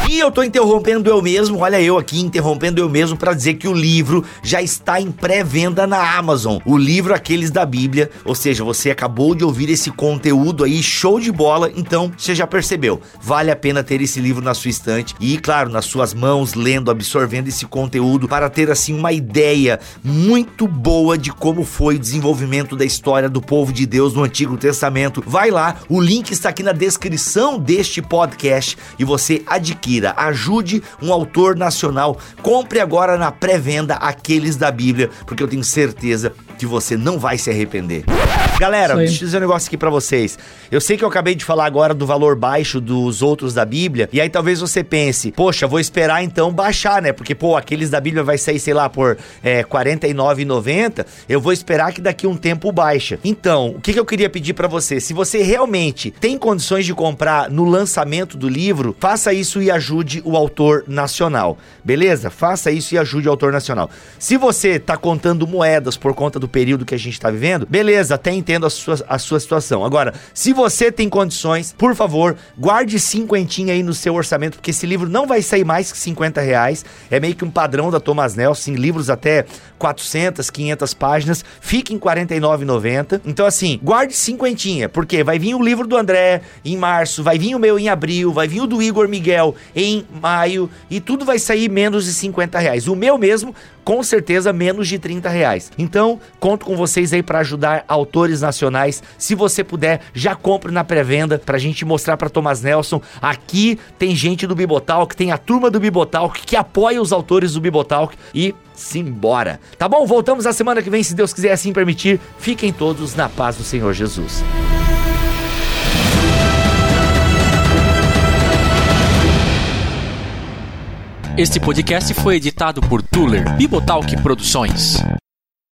E eu tô interrompendo eu mesmo, olha eu aqui interrompendo eu mesmo para dizer que o livro já está em pré-venda na Amazon. O livro Aqueles da Bíblia. Ou seja, você acabou de ouvir esse conteúdo aí, show de bola. Então, você já percebeu. Vale a pena ter esse livro na sua estante e, claro, nas suas mãos, lendo, absorvendo esse conteúdo para ter assim uma ideia muito boa de como foi o desenvolvimento da história do povo de Deus no Antigo Testamento. Vai lá, o link está aqui na descrição deste podcast e você adquira, ajude um autor nacional. Compre agora na pré-venda aqueles da Bíblia, porque eu tenho certeza que você não vai se arrepender. Galera, deixa eu dizer um negócio aqui para vocês. Eu sei que eu acabei de falar agora do valor baixo dos outros da Bíblia, e aí talvez você pense, poxa, vou esperar então baixar, né? Porque, pô, aqueles da Bíblia vai sair, sei lá, por é, R$ 49,90, eu vou esperar que daqui um tempo baixa. Então, o que, que eu queria pedir para você? Se você realmente tem condições de comprar no lançamento do livro, faça isso e ajude o autor nacional, beleza? Faça isso e ajude o autor nacional. Se você tá contando moedas por conta do período que a gente tá vivendo, beleza, até entendo a sua, a sua situação. Agora, se você tem condições, por favor, guarde cinquentinha aí no seu orçamento, porque esse livro não vai sair mais que 50 reais. É meio que um padrão da Thomas Nelson, livros até 400, 500 páginas, fica em R$ 49,90. Então, assim, guarde cinquentinha, porque vai vir o livro do André em março, vai vir o meu em abril, vai vir o do Igor Miguel em maio, e tudo vai sair menos de 50 reais. O meu mesmo, com certeza, menos de 30 reais. Então, conto com vocês aí para ajudar autores nacionais. Se você puder, já compre na pré-venda pra gente mostrar para Thomas Nelson. Aqui tem gente do Bibotalk, tem a turma do Bibotalk que apoia os autores do Bibotalk e simbora. Tá bom? Voltamos na semana que vem, se Deus quiser assim permitir. Fiquem todos na paz do Senhor Jesus. Este podcast foi editado por Tuller Bibotalk Produções.